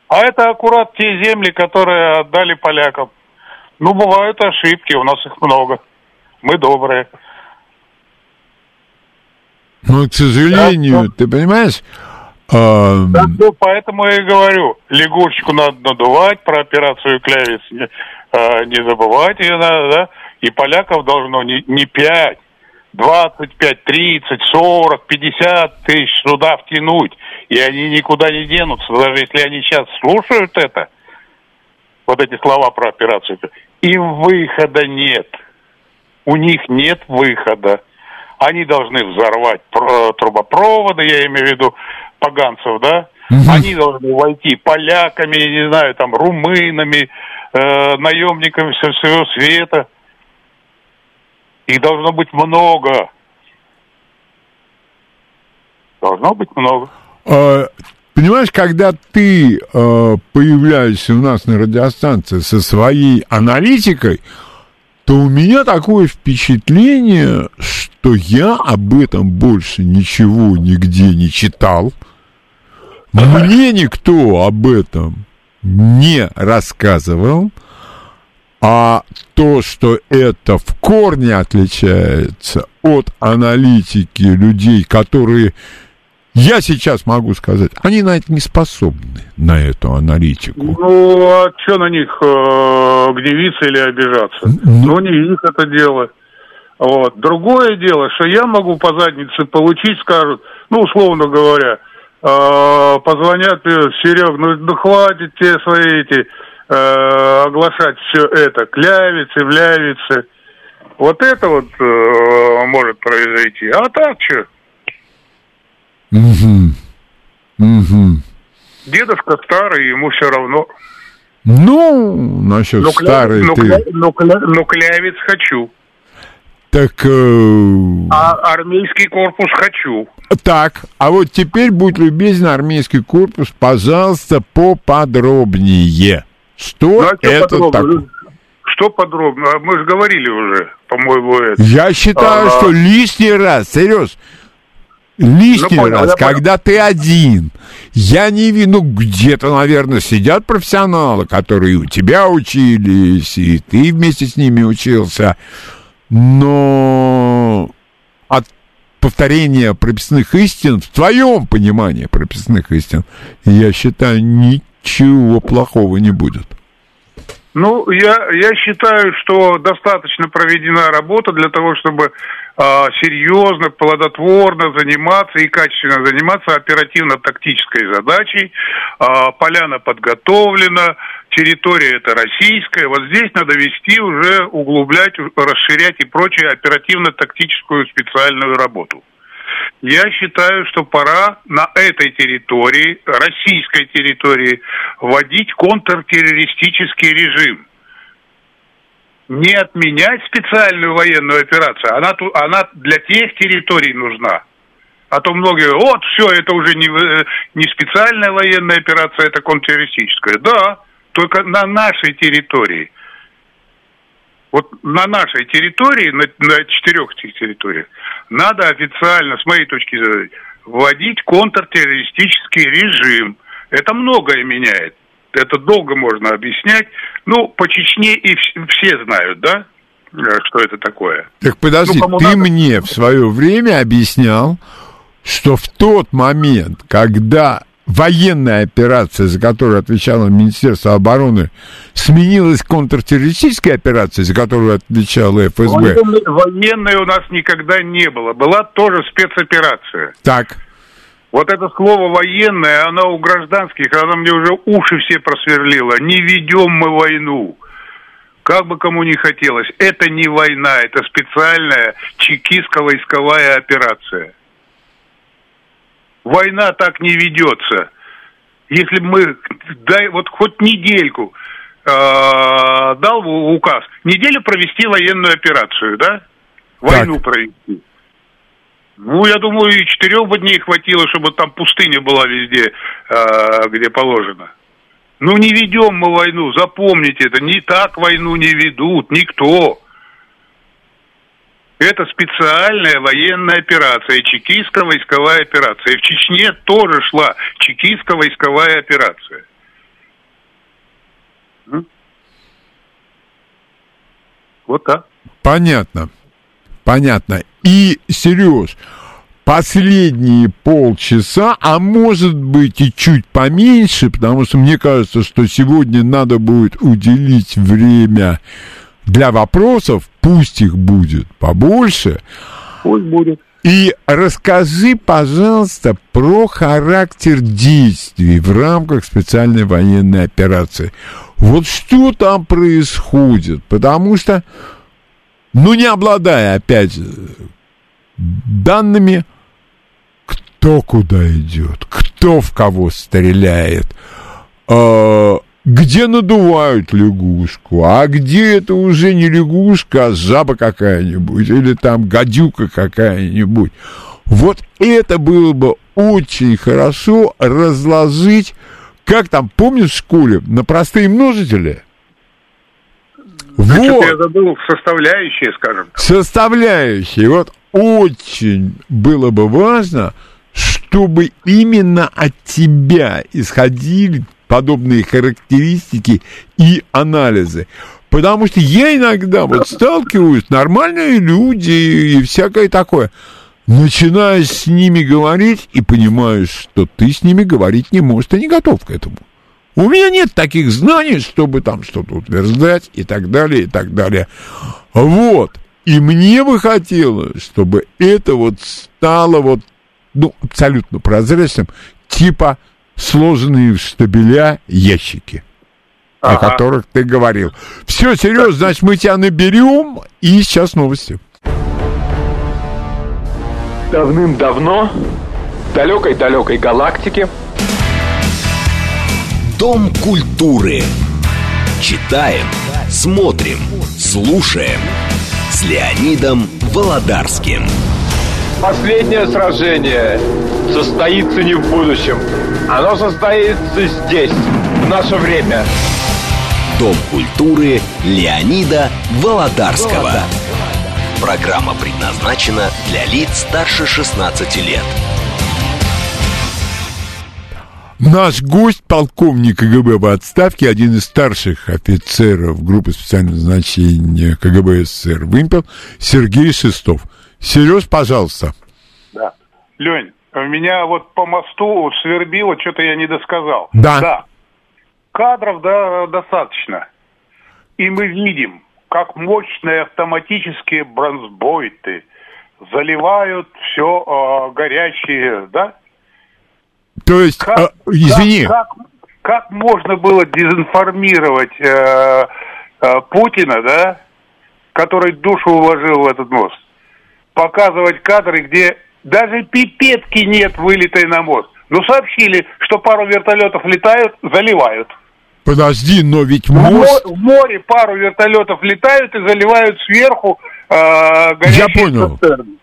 А это аккурат те земли, которые отдали полякам. Ну, бывают ошибки, у нас их много. Мы добрые. Но, к сожалению, ты понимаешь, а, что поэтому я и говорю, лягушечку надо надувать, про операцию клявец не, а, не забывать ее надо, да? И поляков должно не, не 5, 25, 30, 40, 50 тысяч сюда втянуть. И они никуда не денутся, даже если они сейчас слушают это, вот эти слова про операцию, им выхода нет. У них нет выхода. Они должны взорвать про- трубопроводы, я имею в виду поганцев, да? Они должны войти поляками, я не знаю, там, румынами, э, наемниками со всего света. Их должно быть много. Должно быть много. А, понимаешь, когда ты а, появляешься у нас на радиостанции со своей аналитикой, то у меня такое впечатление, что я об этом больше ничего нигде не читал. Мне никто об этом не рассказывал. А то, что это в корне отличается от аналитики людей, которые, я сейчас могу сказать, они на это не способны, на эту аналитику. Ну, а что на них э, гневиться или обижаться? Ну, не их это дело. Вот. Другое дело, что я могу по заднице получить, скажут, ну, условно говоря, э, позвонят, Серег, ну, ну хватит тебе свои эти э, оглашать все это, клявицы, влявицы. Вот это вот э, может произойти. А так что? Мгм. Мгм. Дедушка старый, ему все равно. Ну, насчет Но, кля- старой но ты. кля- но кля- но клявец хочу. Так, э, А армейский корпус хочу. так, а вот теперь будь любезен, армейский корпус, пожалуйста, поподробнее. Что Ну, а это подробно? такое? Что подробно? А Мы же говорили уже, по-моему, это. Я считаю, Ага. что лишний раз, Сереж, лишний Ну, понял, раз, понял. когда ты один, я не вижу, ну, где-то, наверное, сидят профессионалы, которые у тебя учились, и ты вместе с ними учился, но от повторения прописных истин, в твоем понимании прописных истин, я считаю, ничего плохого не будет. Ну, я, я считаю, что достаточно проведена работа для того, чтобы серьезно, плодотворно заниматься и качественно заниматься оперативно-тактической задачей. А, поляна подготовлена, территория это российская. Вот здесь надо вести уже, углублять, расширять и прочее оперативно-тактическую специальную работу. Я считаю, что пора на этой территории, российской территории, вводить контртеррористический режим. Не отменять специальную военную операцию, она, она для тех территорий нужна. А то многие, вот, все, это уже не, э, не специальная военная операция, это контртеррористическая. Да, только на нашей территории. Вот на нашей территории, на, на четырех территориях, надо официально, с моей точки зрения, вводить контртеррористический режим. Это многое меняет. Это долго можно объяснять. Ну, по Чечне и все знают, да, э, что это такое. Так подожди, ну, ты надо... мне в свое время объяснял, что в тот момент, когда военная операция, за которую отвечало Министерство обороны, сменилась контртеррористической операцией, за которую отвечала ФСБ? Военной, военной у нас никогда не было. Была тоже спецоперация. Так. Вот это слово военное, оно у гражданских, оно мне уже уши все просверлило. Не ведем мы войну. Как бы кому ни хотелось. Это не война, это специальная чекистско-войсковая операция. Война так не ведется. Если бы мы, дай вот хоть недельку, э, дал указ, неделю провести военную операцию, да? Войну так. провести. Ну, я думаю, и четырех бы дней хватило, чтобы там пустыня была везде, э, где положено. Ну, не ведем мы войну, запомните это, не так войну не ведут, никто. Это специальная военная операция, чекистская войсковая операция. И в Чечне тоже шла чекистская войсковая операция. Вот так. Понятно. Понятно. И, Сереж, последние полчаса, а может быть и чуть поменьше, потому что мне кажется, что сегодня надо будет уделить время для вопросов, пусть их будет побольше. Пусть будет. И расскажи, пожалуйста, про характер действий в рамках специальной военной операции. Вот что там происходит? Потому что, ну, не обладая, опять, данными, кто куда идет, кто в кого стреляет, э, где надувают лягушку, а где это уже не лягушка, а жаба какая-нибудь, или там гадюка какая-нибудь. Вот это было бы очень хорошо разложить, как там, помнишь в школе, на простые множители? Вот. я забыл составляющие, скажем. Составляющие. Вот очень было бы важно, чтобы именно от тебя исходили подобные характеристики и анализы. Потому что я иногда вот сталкиваюсь, нормальные люди и всякое такое, начинаешь с ними говорить и понимаешь, что ты с ними говорить не можешь, ты не готов к этому. У меня нет таких знаний, чтобы там что-то утверждать и так далее, и так далее. Вот. И мне бы хотелось, чтобы это вот стало вот, ну, абсолютно прозрачным, типа сложенные в штабеля ящики, ага. о которых ты говорил. Все, Сереж, значит, мы тебя наберем, и сейчас новости. Давным-давно в далекой-далекой галактике Дом культуры. Читаем, смотрим, слушаем с Леонидом Володарским. Последнее сражение состоится не в будущем. Оно состоится здесь, в наше время. Дом культуры Леонида Володарского. Программа предназначена для лиц старше 16 лет. Наш гость, полковник КГБ в отставке, один из старших офицеров группы специального назначения КГБ СССР «Вымпел», Сергей Шестов. Сереж, пожалуйста. Да. Лень, меня вот по мосту свербило, что-то я не досказал. Да. Да. Кадров да, достаточно. И мы видим, как мощные автоматические бронзбойты заливают все э, горячие, да? То есть, как, э, извини. Как, как, как можно было дезинформировать э, э, Путина, да, который душу уложил в этот мост? Показывать кадры, где Даже пипетки нет, вылетой на мост. Ну, сообщили, что пару вертолетов летают, заливают. Подожди, но ведь мост... В море пару вертолетов летают и заливают сверху э, горящие понял. цистерны.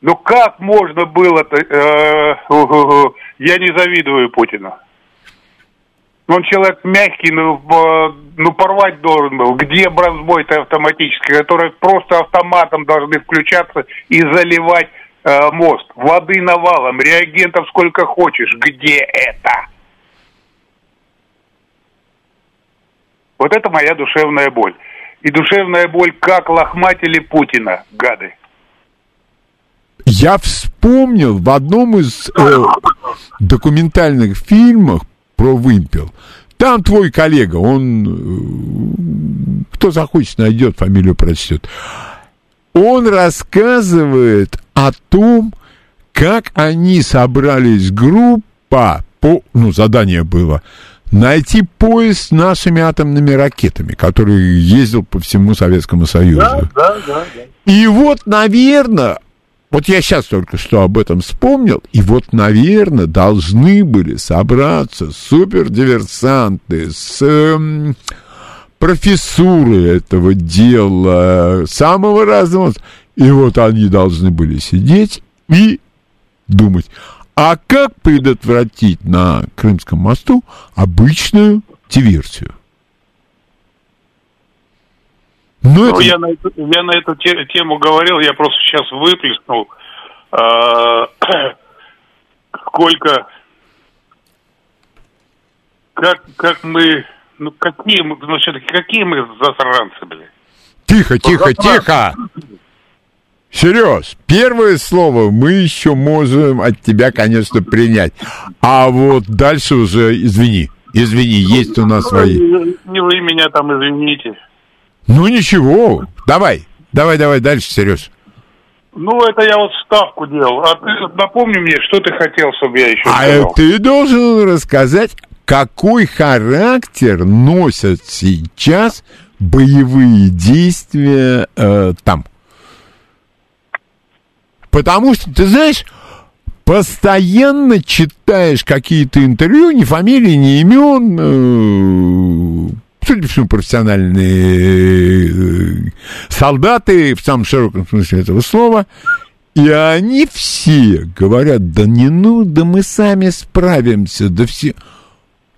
Ну как можно было-то? э, у-ху-ху. я не завидую Путину. Он человек мягкий, ну, ну порвать должен был. Где бронзбой-то автоматический, который просто автоматом должны включаться и заливать э, мост? Воды навалом, реагентов сколько хочешь. Где это? Вот это моя душевная боль. И душевная боль, как лохматили Путина, гады. Я вспомнил в одном из э, документальных фильмов про вымпел. Там твой коллега, он, э, кто захочет, найдет, фамилию прочтет. Он рассказывает о том, как они собрались группа, по, ну, задание было, найти поезд с нашими атомными ракетами, который ездил по всему Советскому Союзу. да, да. И вот, наверное, вот я сейчас только что об этом вспомнил, и вот, наверное, должны были собраться супердиверсанты с эм, профессуры этого дела, самого разного. И вот они должны были сидеть и думать, а как предотвратить на Крымском мосту обычную диверсию? Ну, Ну, это... я, на эту, я на эту те- тему говорил, я просто сейчас выплеснул, э, сколько, как, как мы, ну какие мы, ну все-таки какие мы засранцы, блин. Тихо, тихо, тихо! Сереж, первое слово мы еще можем от тебя, конечно, принять. А вот дальше уже, извини, извини, есть у нас свои. Не вы меня там извините. Ну ничего, давай, давай, давай дальше, Сереж. Ну, это я вот ставку делал. А ты напомни мне, что ты хотел, чтобы я еще А сказал. ты должен рассказать, какой характер носят сейчас боевые действия э, там. Потому что, ты знаешь, постоянно читаешь какие-то интервью, ни фамилии, ни имен, э, судя по всему, профессиональные э, солдаты, в самом широком смысле этого слова, и они все говорят, да не ну, да мы сами справимся, да все...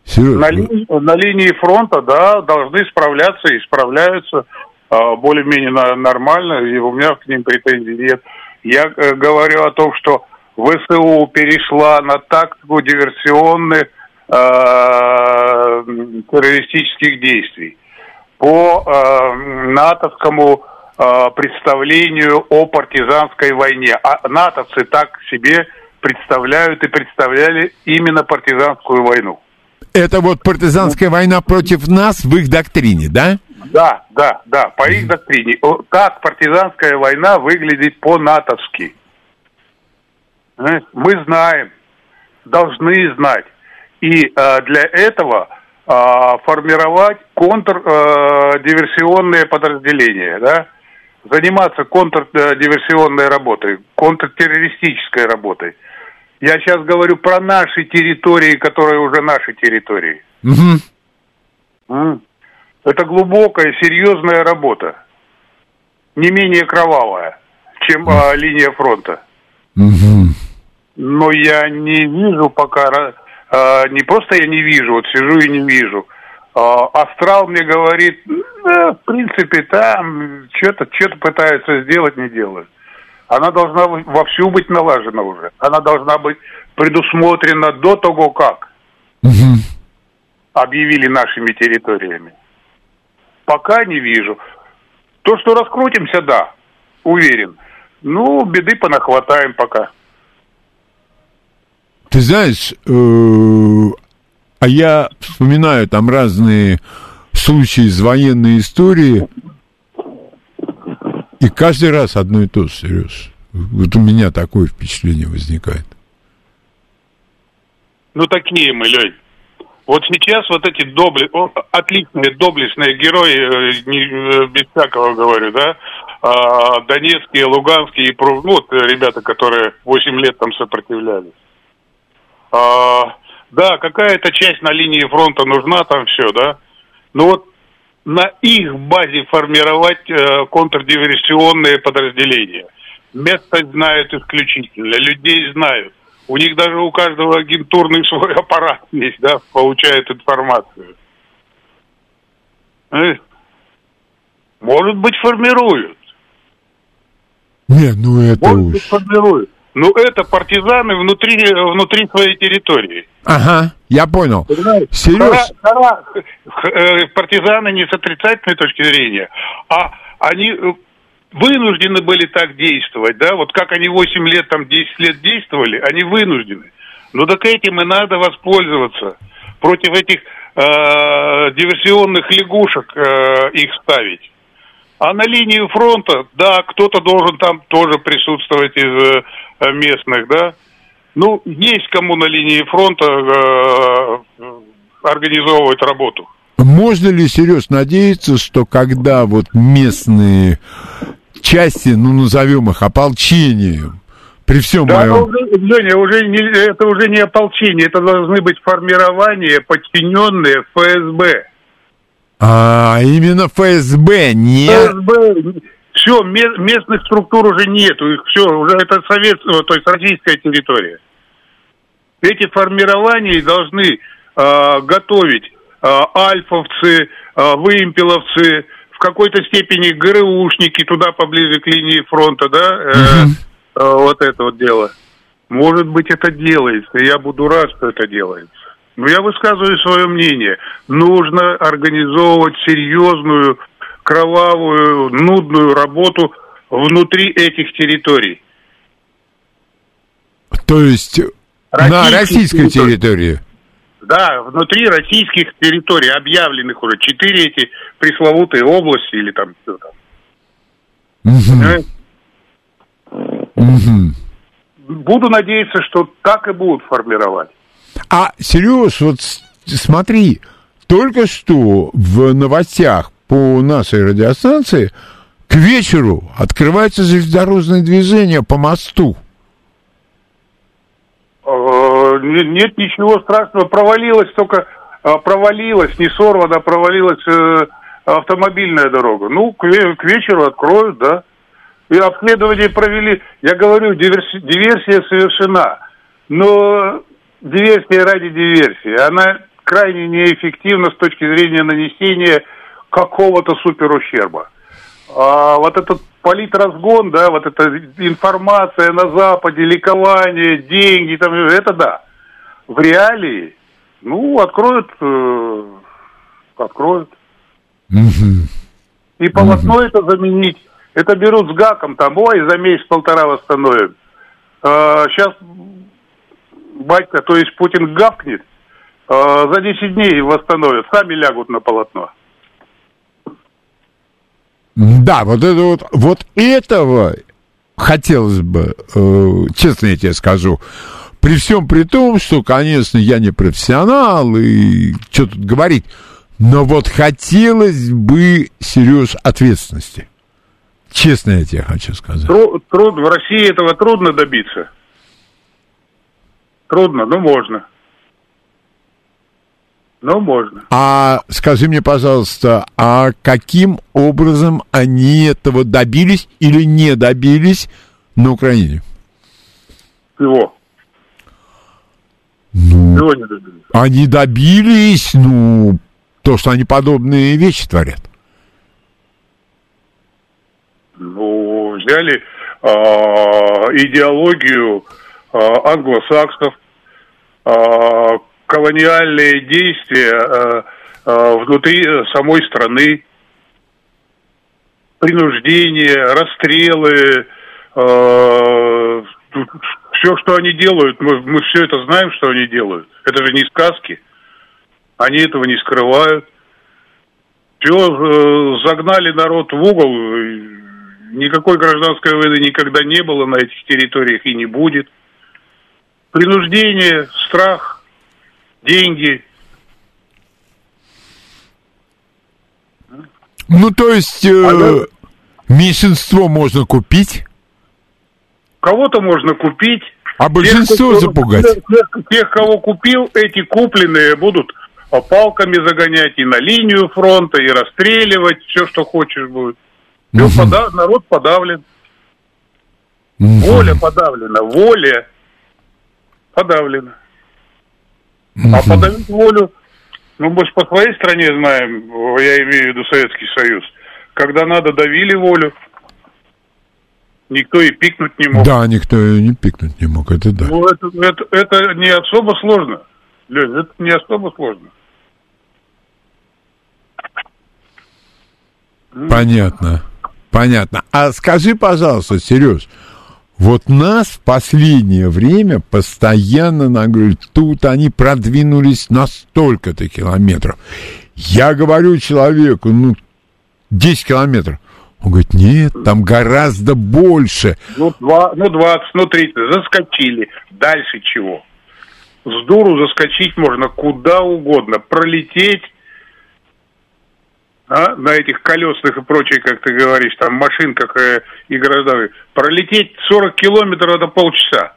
Серёж, На, ну, линии, на линии фронта, да, должны справляться и справляются а, более-менее нормально, и у меня к ним претензий нет. Я э, говорю о том, что ВСУ перешла на тактику диверсионных террористических действий по м, натовскому а, представлению о партизанской войне. А натовцы так себе представляют и представляли именно партизанскую войну. Это вот партизанская война против нас в их доктрине, да? Да, да, да, по их доктрине. Так партизанская война выглядит по-натовски. Э, Мы знаем, должны знать. И э, для этого э, формировать контрдиверсионные подразделения, да? заниматься контрдиверсионной работой, контртеррористической работой. Я сейчас говорю про наши территории, которые уже наши территории. М. Это глубокая, серьезная работа. Не менее кровавая, чем а, линия фронта. Мгм. Но я не вижу пока, а, не просто я не вижу, вот сижу и не вижу. А, Астрал мне говорит, «Да, в принципе, там что-то что пытаются сделать, не делают. Она должна вовсю быть налажена уже. Она должна быть предусмотрена до того, как Мгм. объявили нашими территориями. Пока не вижу. То, что раскрутимся, да, уверен. Ну, беды понахватаем пока. Ты знаешь, э, а я вспоминаю там разные случаи из военной истории, и каждый раз одно и то же, Сереж. Вот у меня такое впечатление возникает. Ну, такие мы, Лень. Вот сейчас вот эти добли... отличные доблестные герои, э, не, э, без всякого говорю, да, а, Донецкие, Луганские, ну, вот ребята, которые 8 лет там сопротивлялись. А, да, какая-то часть на линии фронта нужна, там все, да. Но вот на их базе формировать э, контрдиверсионные подразделения. Место знают исключительно, людей знают. У них даже у каждого агентурный свой аппарат есть, да, получает информацию. Э? Может быть, формируют. Не, ну это Может уж. быть, формируют. Но это партизаны внутри, внутри своей территории. Ага, я понял. Хара- хара- э, партизаны не с отрицательной точки зрения, а они э, вынуждены были так действовать, да, вот как они 8 лет, там 10 лет действовали, они вынуждены. Ну так этим и надо воспользоваться. Против этих э, диверсионных лягушек э, их ставить. А на линию фронта, да, кто-то должен там тоже присутствовать из э, местных, да. Ну, есть кому на линии фронта э, организовывать работу. можно ли, Сереж, надеяться, что когда вот местные части, ну, назовем их ополчением, при всем Да, моем... ну, уже, Леня, уже не, это уже не ополчение, это должны быть формирования, подчиненные ФСБ. А, именно ФСБ, нет. ФСБ, все, местных структур уже нету, их все, уже это советская, то есть российская территория. Эти формирования должны э, готовить э, альфовцы, э, вымпеловцы, в какой-то степени ГРУшники туда поближе к линии фронта, да, э, э, вот это вот дело. Может быть, это делается, я буду рад, что это делается. Но я высказываю свое мнение. Нужно организовывать серьезную, кровавую, нудную работу внутри этих территорий. То есть на российской территории. Да, внутри российских территорий, объявленных уже четыре эти пресловутые области или там что там. Мгм. Буду надеяться, что так и будут формировать. А, Сереж, вот смотри, только что в новостях по нашей радиостанции к вечеру открывается железнодорожное движение по мосту. Э, не- Нет ничего страшного. Провалилась только, э, провалилась, не сорвана, а провалилась э, автомобильная дорога. Ну, к, ве- к вечеру откроют, да. И обследование провели. Я говорю, диверси- диверсия совершена. Но диверсия ради диверсии. Она крайне неэффективна с точки зрения нанесения какого-то суперущерба. А вот этот политразгон, да, вот эта информация на Западе, ликование, деньги, там, это да. В реалии, ну, откроют, э, откроют. И полотно это заменить, это берут с гаком, там, ой, за месяц-полтора восстановим. сейчас батька, то есть Путин гавкнет, а, за 10 дней восстановят, сами лягут на полотно. Да, вот это вот, вот этого хотелось бы, э, честно я тебе скажу, при всем при том, что, конечно, я не профессионал и что тут говорить, но вот хотелось бы, Сереж, ответственности. Честно я тебе хочу сказать. Тру- трудно, в России этого трудно добиться. Трудно, но можно. Но можно. А скажи мне, пожалуйста, а каким образом они этого добились или не добились на Украине? Его. Ну, Его не добились. они добились, ну, то, что они подобные вещи творят. Ну, взяли а, идеологию а, англосаксов, а, колониальные действия а, а, внутри самой страны, принуждение, расстрелы, все, что они делают, мы, мы все это знаем, что они делают. Это же не сказки. Они этого не скрывают. Все, загнали народ в угол. Никакой гражданской войны никогда не было на этих территориях и не будет. Принуждение, страх, деньги. Ну, то есть, э, Алло. Меньшинство можно купить, Кого-то можно купить. а большинство Тех, запугать. Тех, тех, кого купил, эти купленные будут а, палками загонять и на линию фронта, и расстреливать, все, что хочешь будет. Мгм. пода- народ подавлен. Мгм. Воля подавлена. Воля подавлена. А подавить волю, ну, мы же по своей стране знаем, я имею в виду Советский Союз, когда надо давили волю, никто и пикнуть не мог. Да, никто и не пикнуть не мог, это да. Ну, это, это, это не особо сложно. Лень, это не особо сложно. Понятно, понятно. А скажи, пожалуйста, Сереж, вот нас в последнее время постоянно нам говорят, тут они продвинулись на столько-то километров. Я говорю человеку, ну, 10 километров. Он говорит, нет, там гораздо больше. Ну, два, ну, 20, ну, 30, заскочили. Дальше чего? С дуру заскочить можно куда угодно. Пролететь а, на этих колесных и прочее, как ты говоришь, там машинках э, и гражданах. Пролететь 40 километров это полчаса.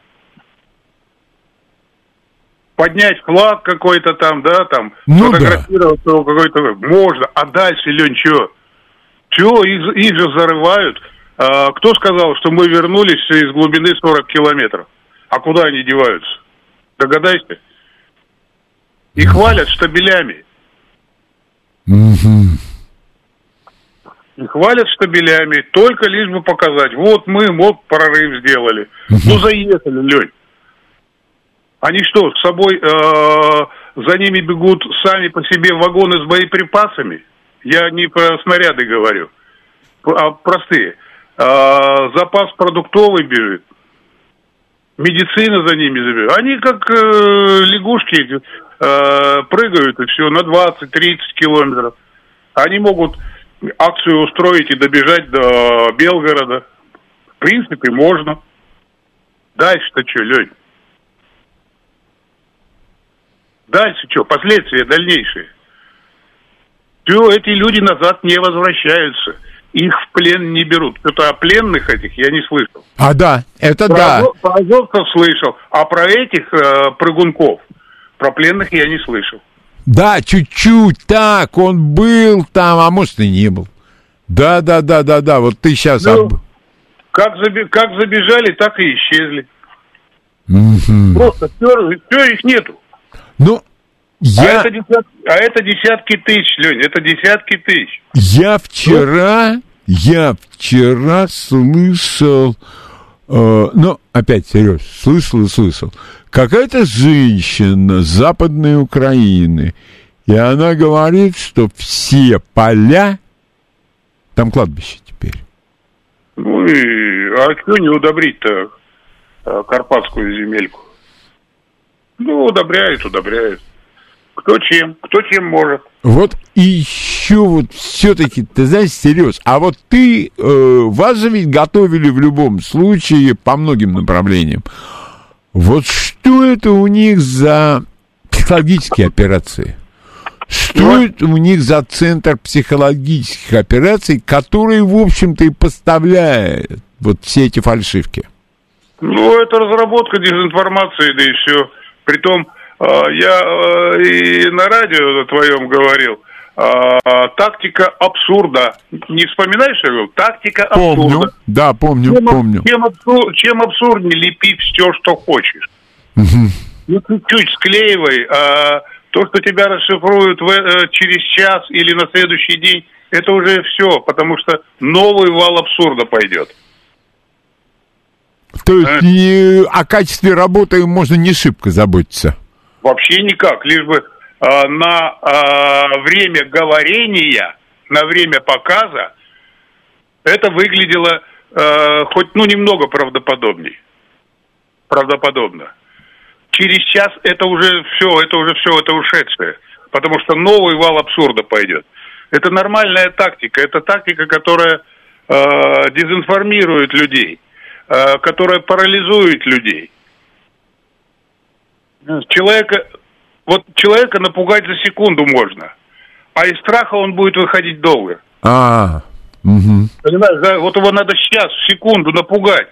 Поднять флаг какой-то там, да, там, Ну да. фотографироваться у какой-то... Можно. А дальше, Лень, что? Чего? Их, их же зарывают. А, кто сказал, что мы вернулись из глубины 40 километров? А куда они деваются? Догадайся. И хвалят штабелями. Мгм. И хвалят штабелями, только лишь бы показать. Вот мы, вот прорыв сделали. Ну, заехали, Лень. Они что, с собой, э, за ними бегут сами по себе вагоны с боеприпасами? Я не про снаряды говорю, а простые. Э, запас продуктовый бежит. Медицина за ними забежит. Они как э, лягушки э, прыгают и все на 20-30 километров. Они могут акцию устроить и добежать до Белгорода. В принципе, можно. Дальше-то что, Лень? Дальше что? Последствия дальнейшие. Все, эти люди назад не возвращаются. Их в плен не берут. Что-то о пленных этих я не слышал. А да, это Про, да. азов- про азовцев слышал, а про этих э, прыгунков, про пленных я не слышал. Да, чуть-чуть так, он был там, а может и не был. Да, да, да, да, да, вот ты сейчас... Ну, Как, заби- как забежали, так и исчезли. Просто все, их нету. Ну, А, я, это десятки, а это десятки тысяч, Лень, это десятки тысяч. я вчера, я вчера слышал, э, ну, опять, Сереж, слышал и слышал, какая-то женщина с Западной Украины, и она говорит, что все поля, там кладбище теперь, Ну и, а что не удобрить-то э, карпатскую земельку? Ну, удобряют, удобряют. Кто чем, кто чем может. Вот и еще вот все-таки, ты знаешь, Сереж, а вот ты, э, вас же ведь готовили в любом случае по многим направлениям. Вот что это у них за психологические операции? Что это у них за центр психологических операций, который, в общем-то, и поставляет вот все эти фальшивки? Ну, это разработка дезинформации, да и все. Притом, я э, и на радио твоем говорил, э, тактика абсурда. Не вспоминаешь, я говорил? Тактика Помню, абсурда. да, помню, Чем, помню. Чем, абсур- чем абсурднее лепи все, что хочешь. Ну, чуть-чуть склеивай, а то, что тебя расшифруют в, э, через час или на следующий день, это уже все, потому что новый вал абсурда пойдет. То есть не- о качестве работы можно не шибко заботиться. Вообще никак, лишь бы а, на а, время говорения, на время показа это выглядело а, хоть ну немного правдоподобней. Правдоподобно. Через час это уже все, это уже все, это ушедшее. Потому что новый вал абсурда пойдет. Это нормальная тактика. Это тактика, которая а, дезинформирует людей, а, которая парализует людей. Человека, вот человека напугать за секунду можно, а из страха он будет выходить долго. А, Мгм. Понимаешь, да? вот его надо сейчас, в секунду напугать,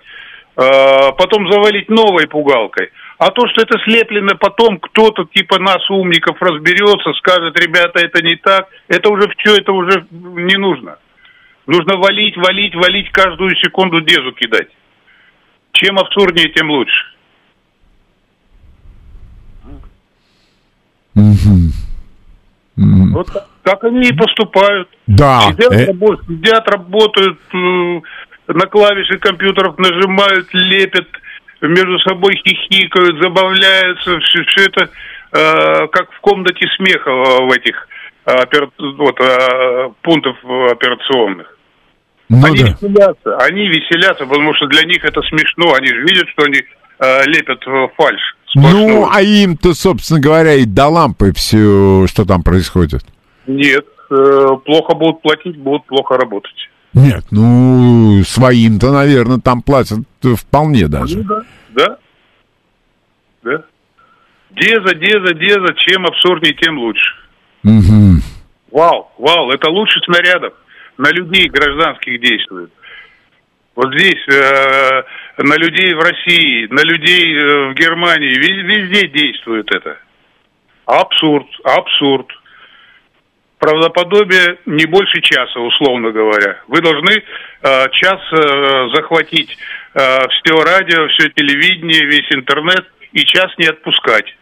э, потом завалить новой пугалкой. А то, что это слеплено потом, кто-то типа нас, умников, разберется, скажет, ребята, это не так, это уже все, это уже не нужно. Нужно валить, валить, валить, каждую секунду дезу кидать. Чем абсурднее, тем лучше. Вот так они и поступают. Да. Сидят, э, сидят, работают, э, на клавиши компьютеров нажимают, лепят, между собой хихикают, забавляются. Все, это э, как в комнате смеха в этих э, опера- вот, э, пунктов операционных. ну они да. веселятся, они веселятся, потому что для них это смешно. Они же видят, что они э, лепят фальшь. Сплошную. Ну, а им-то, собственно говоря, и до лампы все, что там происходит. Нет, э, плохо будут платить, будут плохо работать. Нет, ну, своим-то, наверное, там платят вполне даже. Ну да. Да? Да. Деза, деза, деза, чем абсурднее, тем лучше. Мгм. Вау, вау, это лучше снарядов. На людей гражданских действует. Вот здесь, э, на людей в России, на людей э, в Германии, вез- везде действует это. Абсурд, абсурд. Правдоподобие не больше часа, условно говоря. Вы должны э, час э, захватить э, все радио, все телевидение, весь интернет и час не отпускать.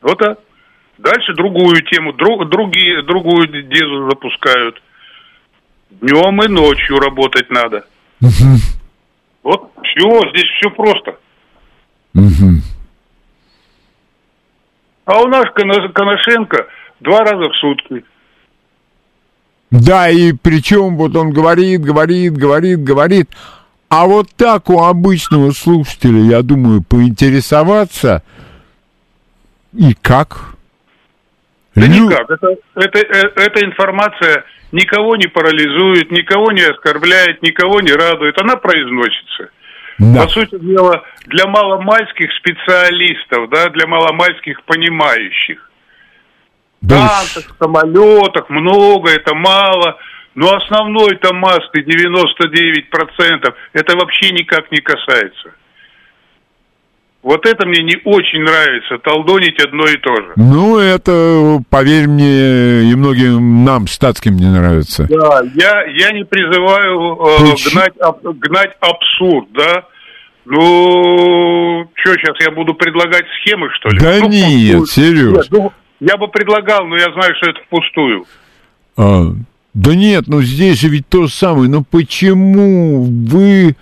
Вот так. Дальше другую тему, друг, другие, другую дезу запускают. Днем и ночью работать надо. Мгм. Вот все, здесь все просто. Мгм. А у нас Коно- Коношенко два раза в сутки. Да, и причем вот он говорит, говорит, говорит, говорит. А вот так у обычного слушателя, я думаю, поинтересоваться и как? Да Лю- никак. Это, это, э, эта информация никого не парализует, никого не оскорбляет, никого не радует. Она произносится. Да. По сути дела, для маломальских специалистов, да, для маломальских понимающих. Да танках, самолетах, много, это мало. Но основной-то массы 99% это вообще никак не касается. Вот это мне не очень нравится, толдонить одно и то же. Ну, это, поверь мне, и многим нам, штатским, не нравится. Да, я, я не призываю э, гнать, аб- гнать абсурд, да. Ну, что сейчас, я буду предлагать схемы, что ли? Да Ну, нет, впустую. Сереж. Нет, ну, я бы предлагал, но я знаю, что это впустую. А, да нет, ну здесь же ведь то же самое. Ну почему вы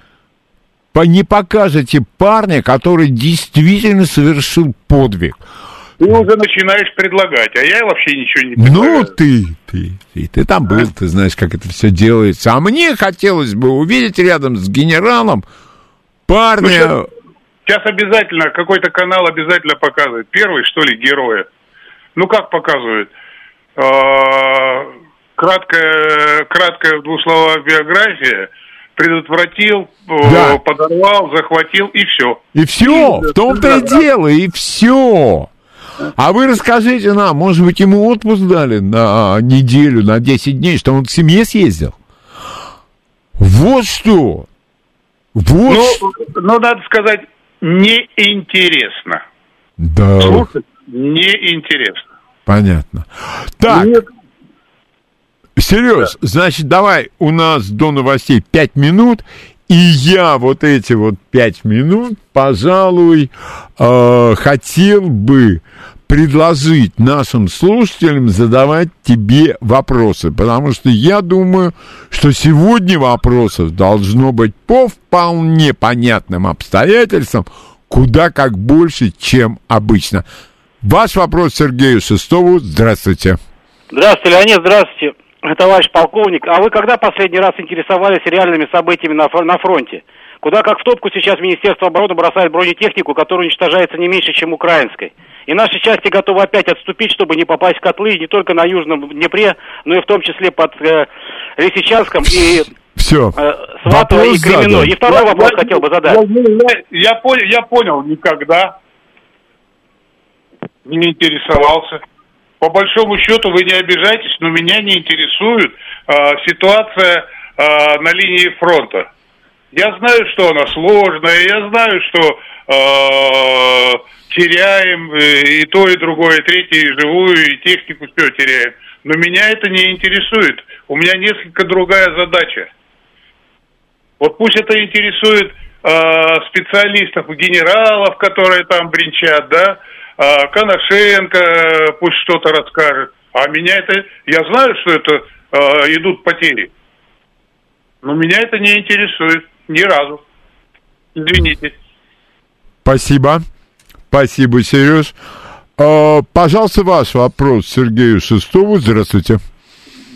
не покажете парня, который действительно совершил подвиг? Ты уже начинаешь предлагать, а я вообще ничего не Ну, предлагаю. ты, ты, ты, ты там был, ты знаешь, как это все делается. А мне хотелось бы увидеть рядом с генералом парня... Ну, Сейчас обязательно, какой-то канал обязательно показывает. Первый, что ли, героя. Ну, как показывает? А, Краткая, краткая в двух словах биография. Предотвратил, э, Да. подорвал, захватил и все. И все, в том-то и Да, да. дело, и все. А вы расскажите нам, может быть, ему отпуск дали на неделю, на 10 дней, что он к семье съездил? Вот что. Вот Ну, что. ну, надо сказать, неинтересно. Да, Слушать неинтересно. понятно. Так, Нет, Сереж, значит, давай у нас до новостей 5 минут, и я вот эти вот 5 минут, пожалуй, э, хотел бы предложить нашим слушателям задавать тебе вопросы, потому что я думаю, что сегодня вопросов должно быть по вполне понятным обстоятельствам куда как больше, чем обычно. Ваш вопрос Сергею Шестову. Здравствуйте. Здравствуйте, Леонид, здравствуйте, товарищ полковник. А вы когда последний раз интересовались реальными событиями на, на фронте? Куда как в топку сейчас Министерство обороны бросает бронетехнику, которая уничтожается не меньше, чем украинской. И наши части готовы опять отступить, чтобы не попасть в котлы не только на Южном Днепре, но и в том числе под э, Лисичанском и Все. э, Сватово и задан. И второй вопрос хотел бы задать. Я, я- я понял, я понял, никогда не интересовался. По большому счету вы не обижайтесь, но меня не интересует э, ситуация э, на линии фронта. Я знаю, что она сложная, я знаю, что э, теряем и то, и другое, и третье, и живую, и технику все теряем. Но меня это не интересует. У меня несколько другая задача. Вот пусть это интересует э, специалистов, генералов, которые там бренчат, да, Коношенко пусть что-то расскажет. А меня это, я знаю, что это э, идут потери. Но меня это не интересует ни разу. Извините. Спасибо. Спасибо, Сереж. А, пожалуйста, ваш вопрос Сергею Шестову. Здравствуйте.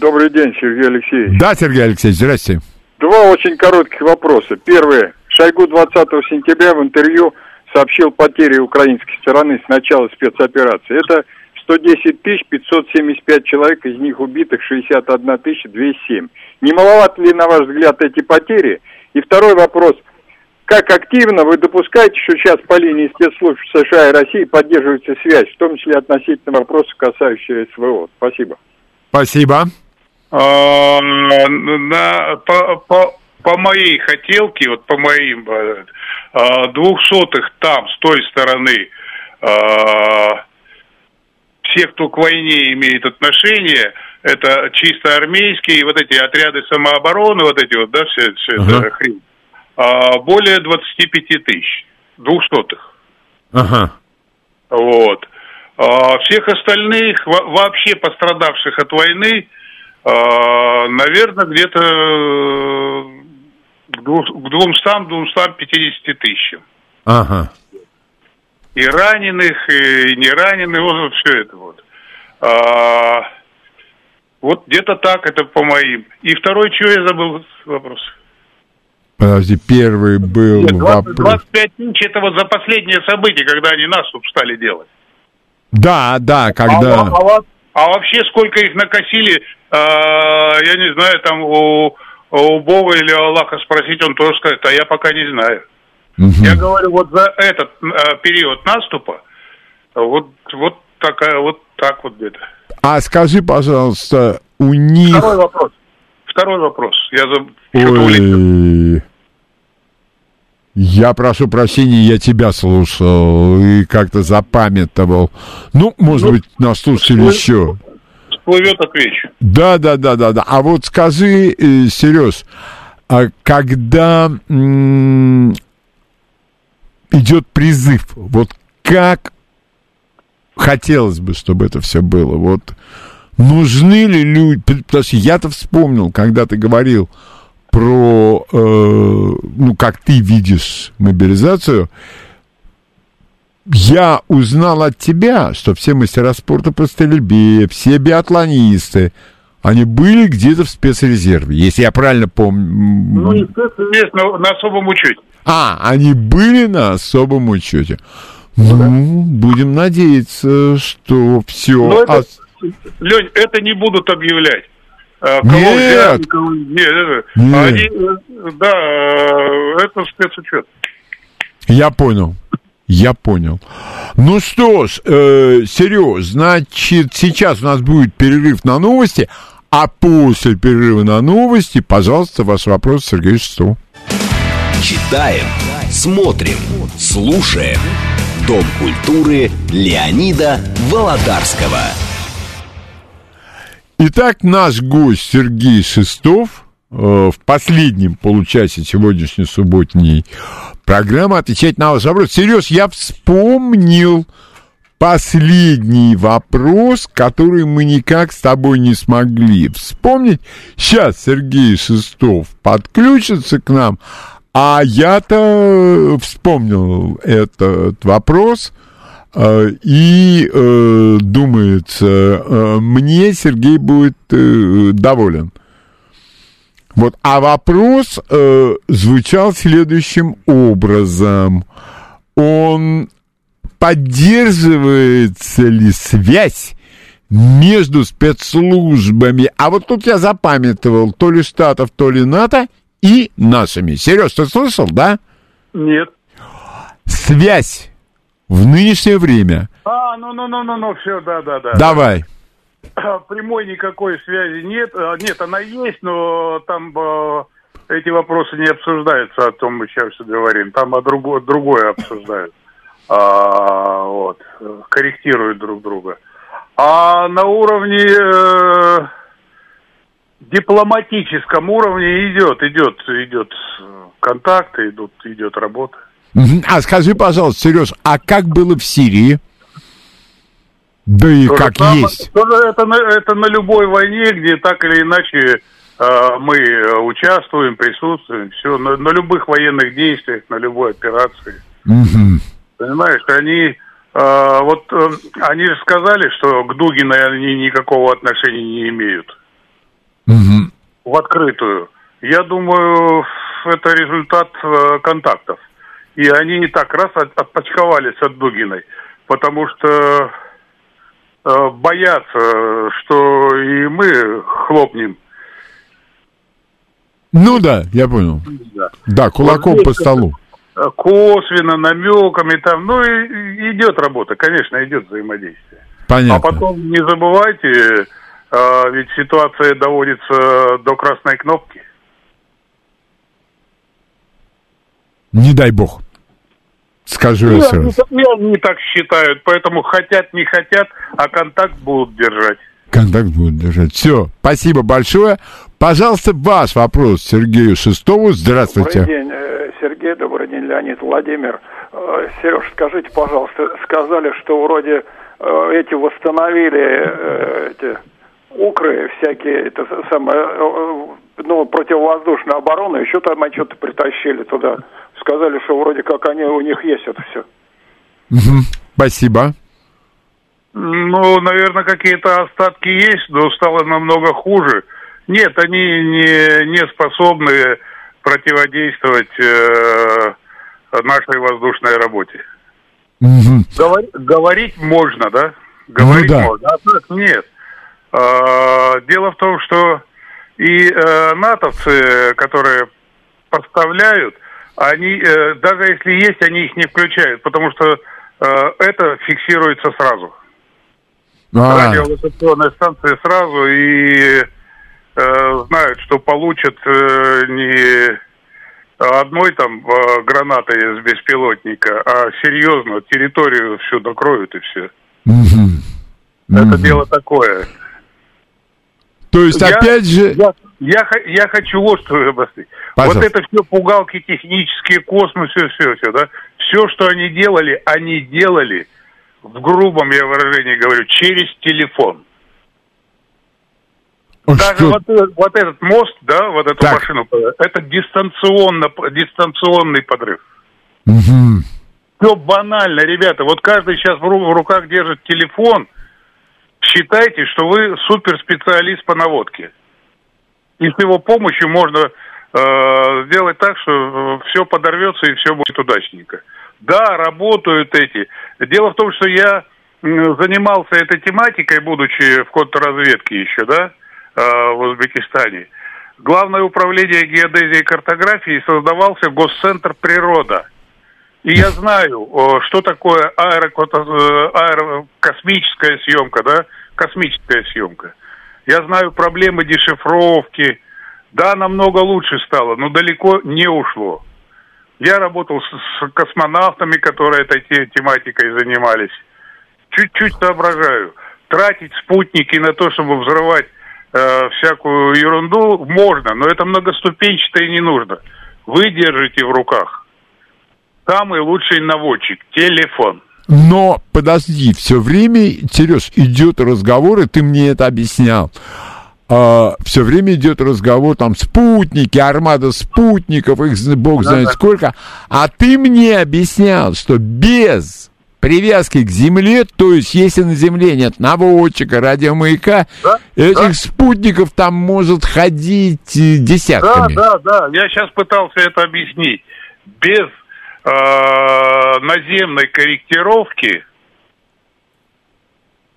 Добрый день, Сергей Алексеевич. Да, Сергей Алексеевич, здрасте. Два очень коротких вопроса. Первое. Шойгу 20 сентября в интервью сообщил потери украинской стороны с начала спецоперации. Это 110 575 человек, из них убитых 61 207. Не маловато ли, на ваш взгляд, эти потери? И второй вопрос. Как активно вы допускаете, что сейчас по линии спецслужб США и России поддерживается связь, в том числе относительно вопросов, касающихся СВО? Спасибо. Спасибо. А, на, по, по, по моей хотелке, вот по моим э, а, двухсотых там, с той стороны, а, все, кто к войне имеет отношение, это чисто армейские, вот эти отряды самообороны, вот эти вот, да, все, все Ага. это хрень, а, более 25 тысяч, двухсотых. Ага. Вот. А всех остальных, во- вообще пострадавших от войны, наверное, где-то э, к дву- к 200-250 тысячам. Ага. И раненых, и не раненых, вот все это вот. А, вот где-то так, это по моим. И второй, что я забыл вопрос? Подожди, первый был Нет, 20 вопрос. 25 тысяч это вот за последнее событие, когда они наступ стали делать. Да, да, А, когда... а во- а вообще сколько их накосили, а, я не знаю, там у, у Бога или Аллаха спросить, он тоже скажет, а я пока не знаю. Мгм. Я говорю, вот за этот а, период наступа, вот, вот такая, вот так вот где-то. А скажи, пожалуйста, у них... Второй вопрос. Второй вопрос. Я за... Ой, я прошу прощения, я тебя слушал и как-то запамятовал. Ну, может быть, нас слушали ну, еще. Всплывет, отвечу. Да, да, да, да, да. А вот скажи, э, Сереж, а когда идет призыв, вот как хотелось бы, чтобы это все было? Вот нужны ли люди? Потому что я-то вспомнил, когда ты говорил про, э, ну, как ты видишь мобилизацию, я узнал от тебя, что все мастера спорта по стрельбе, все биатлонисты, они были где-то в спецрезерве, если я правильно помню. Ну, естественно, есть на, на особом учете. А, они были на особом учете. Ну, будем надеяться, что все. Но это, Лень, это не будут объявлять. А, кого Нет. взяли, кого- Нет, Нет. Они, э, да, э, это спецучет. Я понял. Я понял. Ну что ж, э, Сереж, значит, сейчас у нас будет перерыв на новости, а после перерыва на новости, пожалуйста, ваш вопрос Сергею Шестову. Читаем, смотрим, слушаем. Дом культуры Леонида Володарского. Итак, наш гость Сергей Шестов в последнем получасе сегодняшней субботней программы отвечать на ваш вопрос. Сереж, я вспомнил последний вопрос, который мы никак с тобой не смогли вспомнить. Сейчас Сергей Шестов подключится к нам, а я-то вспомнил этот вопрос. Э, И э, думается, э, мне Сергей будет э, доволен. Вот, а вопрос э, звучал следующим образом: он поддерживается ли связь между спецслужбами? А вот тут я запамятовал то ли штатов, то ли НАТО и нашими. Сереж, ты слышал, да? Нет. Связь в нынешнее время. А, ну, ну, ну, ну, ну, все, да, да, да. Давай. Прямой никакой связи нет. А, Нет, она есть, но там э, эти вопросы не обсуждаются, о том мы сейчас говорим. Там о друго- другое обсуждают. А, вот, корректируют друг друга. А на уровне э, дипломатическом уровне идет, идет, идет контакты, идут, идет работа. А скажи, пожалуйста, Сереж, а как было в Сирии? Да и То как самое- есть. тоже это, на, это на любой войне, где так или иначе э, мы участвуем, присутствуем, все, на, на любых военных действиях, на любой операции. Мгм. Понимаешь, они э, вот э, они же сказали, что к Дугиной они никакого отношения не имеют Мгм. в открытую. Я думаю, это результат э, контактов. И они так раз от- отпочковались от Дугиной, потому что боятся, что и мы хлопнем. Ну да, я понял. Да, кулаком Вот по столу. Э, Косвенно, намеками там. Ну, и, и идет работа, конечно, идет взаимодействие. Понятно. А потом не забывайте, э, ведь ситуация доводится до красной кнопки. Не дай бог. Скажу я И они, сразу. и они так считают, поэтому хотят, не хотят, а контакт будут держать. Контакт будет держать. Все, спасибо большое. Пожалуйста, ваш вопрос Сергею Шестову. Здравствуйте. Добрый день, э, Сергей, добрый день, Леонид, Владимир. Э, Сереж, скажите, пожалуйста, сказали, что вроде э, эти восстановили эти укры всякие, это самое, ну, противовоздушная оборона, еще там они что-то притащили туда. Сказали, что вроде как они у них есть это все. Спасибо. Ну, наверное, какие-то остатки есть, но стало намного хуже. Нет, они не, не способны противодействовать э, нашей воздушной работе. Мгм. Говори- говорить можно, да? Говорить Ну да. можно. А так нет. А, дело в том, что и э, натовцы, которые поставляют, они э, даже если есть, они их не включают, потому что э, это фиксируется сразу. А, Радиолокационные станции сразу и э, знают, что получат э, не одной там э, гранатой из беспилотника, а серьезно территорию всю накроют и все. Это дело такое. То есть, Я- опять же... Я, я, я хочу вот что объяснить. Пожалуйста. Вот это все пугалки технические, космос, все, все, все, да. Все, что они делали, они делали, в грубом я выражении говорю, через телефон. Даже вот, э- вот этот мост, да, вот эту Так. машину, это дистанционно, дистанционный подрыв. Мгм. Все банально, ребята. Вот каждый сейчас в руках держит телефон. Считайте, что вы суперспециалист по наводке. И с его помощью можно э, сделать так, что все подорвется и все будет удачненько. Да, работают эти. Дело в том, что я занимался этой тематикой, будучи в контрразведке еще, да, э, в Узбекистане. Главное управление геодезии и картографии создавался Госцентр природа. И я знаю, что такое э, аэрокосмическая съемка, да, космическая съемка. Я знаю проблемы дешифровки. Да, намного лучше стало, но далеко не ушло. Я работал с, космонавтами, которые этой те- тематикой занимались. Чуть-чуть соображаю. Тратить спутники на то, чтобы взрывать э, всякую ерунду, можно, но это многоступенчато и не нужно. Вы держите в руках самый лучший наводчик – телефон. Но подожди, все время, Сереж, идет разговор, и ты мне это объяснял. все время идет разговор, там, спутники, армада спутников, их бог знает сколько. А ты мне объяснял, что без привязки к Земле, то есть если на Земле нет наводчика, радиомаяка, Да, этих да. спутников там может ходить э, Да, десятками. да, да. Я сейчас пытался это объяснить. Без э, наземной корректировки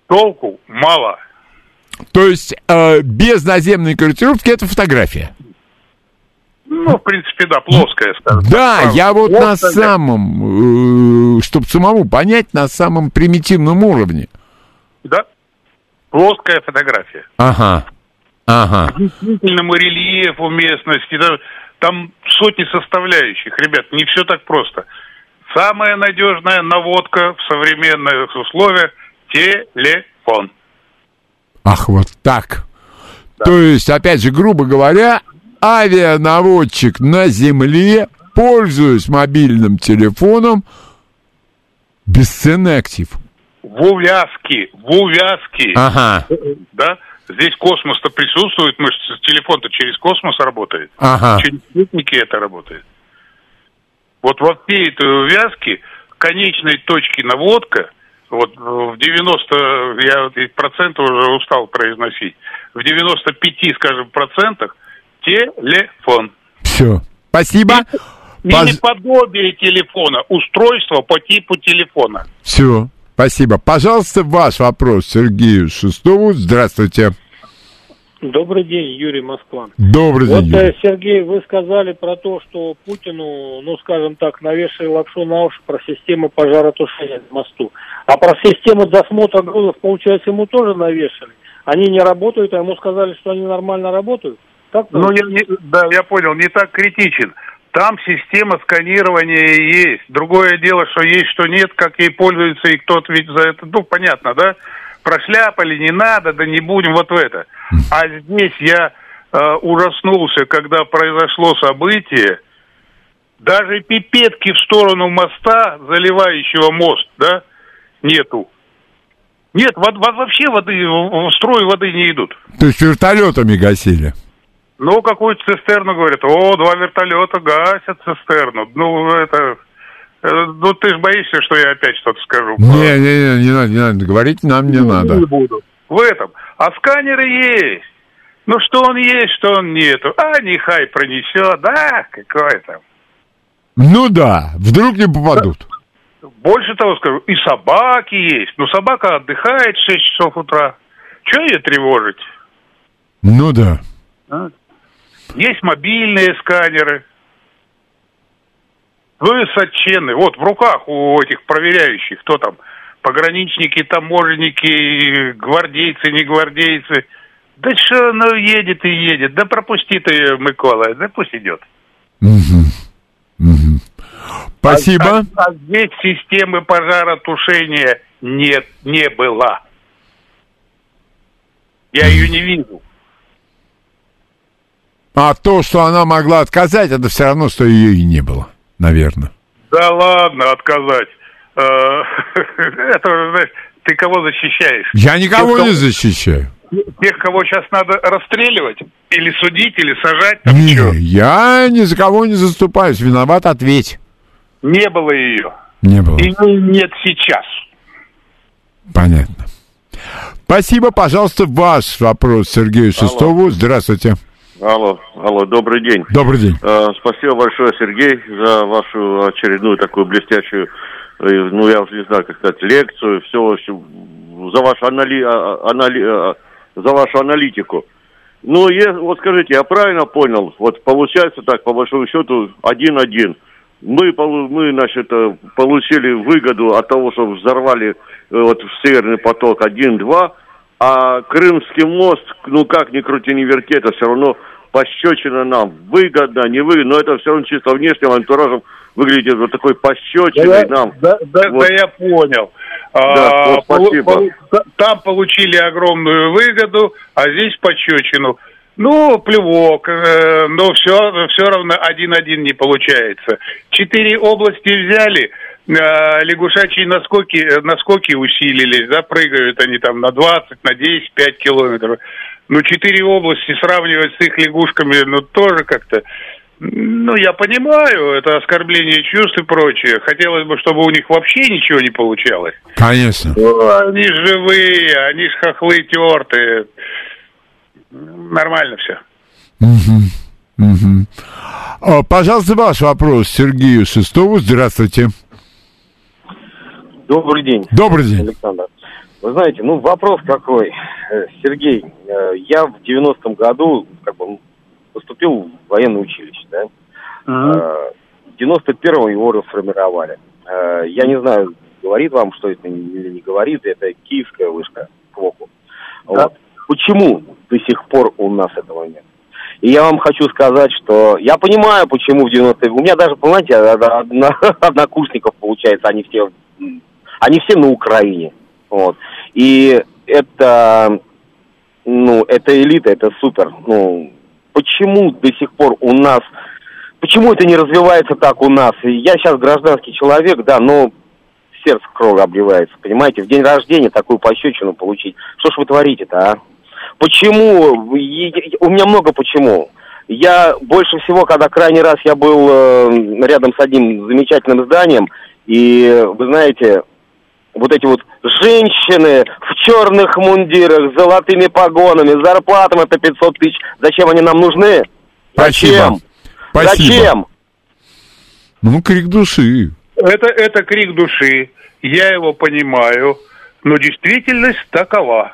толку мало. То есть э, без наземной корректировки это фотография. Ну, в принципе, да, плоская, скажем. Да, так. я вот на Плоская. самом, чтобы самому понять, на самом примитивном уровне. Да. Плоская фотография. Ага. Ага. Действительному рельефу местности, да, там сотни составляющих. Ребят, не все так просто. Самая надежная наводка в современных условиях – телефон. Ах, вот так. То есть, опять же, грубо говоря, авианаводчик на земле, пользуясь мобильным телефоном, бесценный актив. В увязке, в увязке. Ага, Да? Здесь космос-то присутствует, мы телефон-то через космос работает. ага. Через спутники это работает. Вот во всей этой увязке конечной точки наводка, вот в 90, я проценты уже устал произносить, в 95, скажем, процентах телефон. Все. Спасибо. Или подобие телефона, устройство по типу телефона. Все. Спасибо. Пожалуйста, ваш вопрос Сергею Шестову. Здравствуйте. Добрый день, Юрий Москва. Добрый Вот, день. э, Юрий. Сергей, вы сказали про то, что Путину, ну, скажем так, навешали лапшу на уши про систему пожаротушения на мосту. А про систему досмотра грузов, получается, ему тоже навешали. Они не работают, а ему сказали, что они нормально работают. Так Ну, я не- да, я понял, не так критичен. Там система сканирования есть. Другое дело, что есть, что нет, как ей пользуется, и кто-то ведь за это, ну, понятно, да? Прошляпали, не надо, да не будем вот в это. А здесь я э, ужаснулся, когда произошло событие, даже пипетки в сторону моста, заливающего мост, да, нету. Нет, во- во- вообще воды, в строй воды не идут. То есть вертолетами гасили. Ну, какую-то цистерну, говорят, о, два вертолета гасят цистерну. Ну, это... э, Ну, ты же боишься, что я опять что-то скажу. Не, не, не, не надо, не надо. Говорить нам не надо. Не буду. В этом. А сканеры есть. Ну, что он есть, что он нету. А, нехай пронесет. Да, какой там. Ну да, вдруг не попадут. Больше того скажу, и собаки есть. Ну, собака отдыхает в 6 часов утра. Че ее тревожить? Ну да. А? Есть мобильные сканеры. Высоченные. Вот в руках у этих проверяющих, кто там, пограничники, таможенники, гвардейцы, не гвардейцы. Да что, ну едет и едет. Да пропусти ты ее, Микола, да пусть идет. Спасибо. А, а здесь системы пожаротушения нет, не было. Я ее не видел. А то, что она могла отказать, это все равно, что ее и не было, наверное. Да ладно, отказать. Э, Это знаешь, ты кого защищаешь? Я никого Тех, не защищаю. Тех, кого сейчас надо расстреливать? Или судить, или сажать? Там Не, чё? я ни за кого не заступаюсь. Виноват, ответь. Не было ее. Не было. И нет сейчас. Понятно. Спасибо, пожалуйста, ваш вопрос Сергею Шестову. Здравствуйте. Алло, алло, добрый день. Добрый день. Э, спасибо большое, Сергей, за вашу очередную такую блестящую, э, ну, я уже не знаю, как сказать, лекцию, все, в общем, за вашу, анали, а, анали- а, за вашу аналитику. Ну, е- вот скажите, я правильно понял? Вот получается так, по большому счету, один-один. Мы, мы, значит, э, получили выгоду от того, что взорвали э, вот в Северный поток 1-2, а Крымский мост, ну как ни крути, ни верти, это все равно пощечина нам. Выгодно, не выгодно, но это все равно чисто внешним антуражем выглядит вот такой пощечиной нам. Да, да, Вот. да я понял. Да, А, вот полу- спасибо. там получили огромную выгоду, а здесь пощечину. Ну, плевок, э, но все, все равно один-один не получается. Четыре области взяли, э, лягушачьи наскоки, э, наскоки усилились, да, прыгают они там на 20, на 10, 5 километров. Ну, четыре области сравнивать с их лягушками, ну, тоже как-то... Ну, я понимаю, это оскорбление чувств и прочее. Хотелось бы, чтобы у них вообще ничего не получалось. Конечно. Ну, они живые, они ж хохлы тертые. Нормально все. Мгм. Мгм. А, Пожалуйста, ваш вопрос Сергею Шестову. Здравствуйте. Добрый день. Добрый день. Александр. Вы знаете, ну вопрос какой. Э, Сергей, э, я в 90-м году как бы поступил в военное училище, да? Э, В 91-м его расформировали. Э, Я не знаю, говорит вам, что это или не говорит, это киевская вышка к ВОКу. Вот. Почему до сих пор у нас этого нет? И я вам хочу сказать, что я понимаю, почему в 90-е... У меня даже, понимаете, одна- однокурсников, получается, они все, они все на Украине. Вот. И это, ну, это элита, это супер. Ну, почему до сих пор у нас... Почему это не развивается так у нас? Я сейчас гражданский человек, да, но сердце кровь обливается, понимаете? В день рождения такую пощечину получить. Что ж вы творите-то, а? Почему? У меня много почему. Я больше всего, когда крайний раз я был э, рядом с одним замечательным зданием, и вы знаете, вот эти вот женщины в черных мундирах, с золотыми погонами, с зарплатами по 500 тысяч, зачем они нам нужны? Зачем? Спасибо. Зачем? Ну, крик души. Это, это крик души. Я его понимаю. Но действительность такова.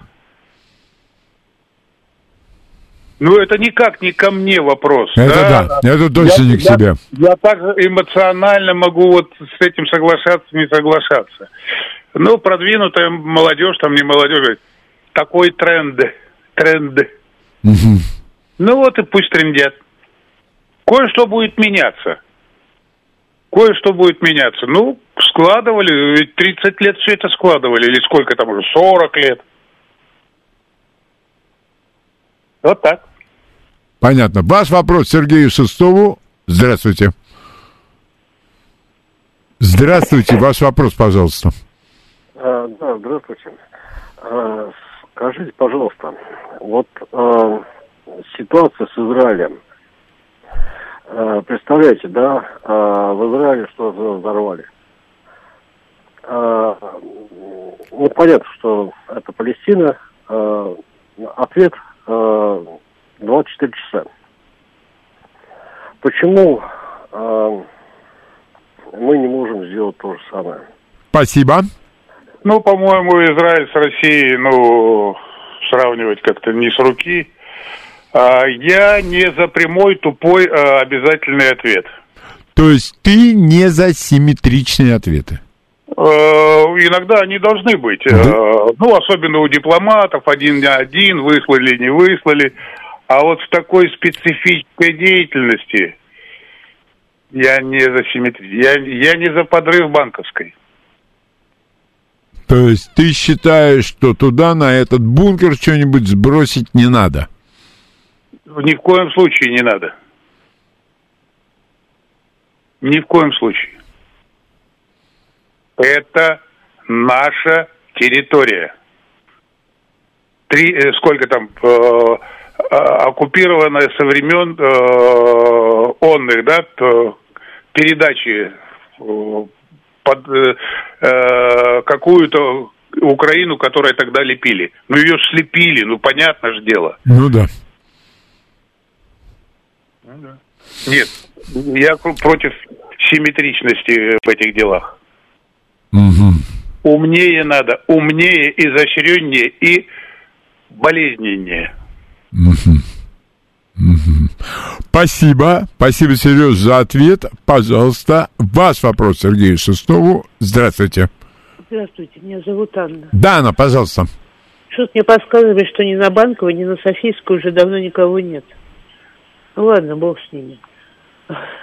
Ну, это никак не ко мне вопрос. Это да, это точно не к я, себе. Я также эмоционально могу вот с этим соглашаться, не соглашаться. Ну, продвинутая молодежь, там не молодежь, говорит, такой тренд, тренд. Мгм. Ну вот и пусть трендят. Кое-что будет меняться. Кое-что будет меняться. Ну, складывали, ведь 30 лет все это складывали, или сколько там уже, 40 лет. Вот так. Понятно. Ваш вопрос Сергею Шестову. Здравствуйте. Здравствуйте. Ваш вопрос, пожалуйста. А, да, здравствуйте. А, скажите, пожалуйста, вот а, ситуация с Израилем. А, представляете, да, а, в Израиле что взорвали? А, ну, понятно, что это Палестина. А, ответ а, 24 часа. Почему а, мы не можем сделать то же самое? Спасибо. Ну, по-моему, Израиль с Россией, ну, сравнивать как-то не с руки. А, я не за прямой, тупой а, обязательный ответ. То есть ты не за симметричные ответы. Э, Иногда они должны быть. Э, Ну, особенно у дипломатов, один на один, выслали, не выслали. А вот в такой специфической деятельности я не за симметрию. Я, я не за подрыв банковской. То есть ты считаешь, что туда, на этот бункер, что-нибудь сбросить не надо? Ни в коем случае не надо. Ни в коем случае. Это наша территория. Три, э, сколько там, э, э, оккупированная со времен э, онных, да, передачи э, под э, э, какую-то Украину, которую тогда лепили. Ну, ее слепили, ну, понятно же дело. Ну да. Нет, я против симметричности в этих делах. Умнее надо, умнее, изощреннее и болезненнее. Мгм. Мгм. Спасибо. Спасибо, Сереж, за ответ. Пожалуйста, ваш вопрос Сергею Шестову. Здравствуйте. Здравствуйте, меня зовут Анна. Да, Анна, пожалуйста. Что-то мне подсказывает, что ни на Банковой, ни на Софийской уже давно никого нет. Ну ладно, бог с ними.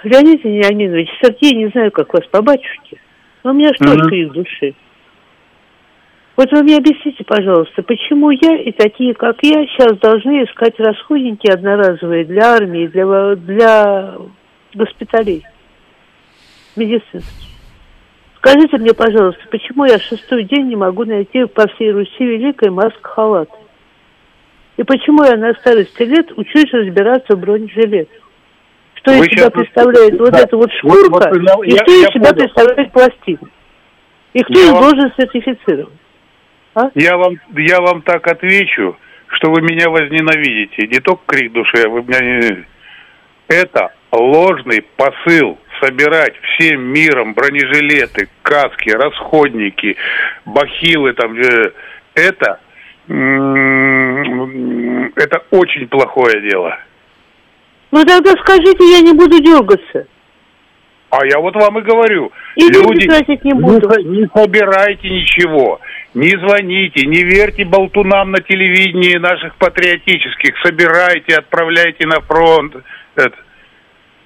Леонид Леонидович, Сергей, не знаю, как вас по батюшке, но у меня же тоже Мгм. крик души. Вот вы мне объясните, пожалуйста, почему я и такие, как я, сейчас должны искать расходники одноразовые для армии, для, для госпиталей медицинских? Скажите мне, пожалуйста, почему я шестой день не могу найти по всей Руси великой маск-халат? И почему я на старости лет учусь разбираться в бронежилет? Что Вы из себя представляет вот да. эта вот Вот- шкурка, вот я- и я- что из я себя понял. представляет пластин? И кто Я их вам- должен сертифицировать? Я вам, я вам так отвечу, что вы меня возненавидите. Не только крик души, а вы меня не... Это ложный посыл собирать всем миром бронежилеты, каски, расходники, бахилы там. э, Это, это очень плохое дело. Ну тогда скажите, я не буду дергаться. А я вот вам и говорю. И люди. Не, не собирайте ничего. Не звоните, не верьте болтунам на телевидении наших патриотических. Собирайте, отправляйте на фронт. Это.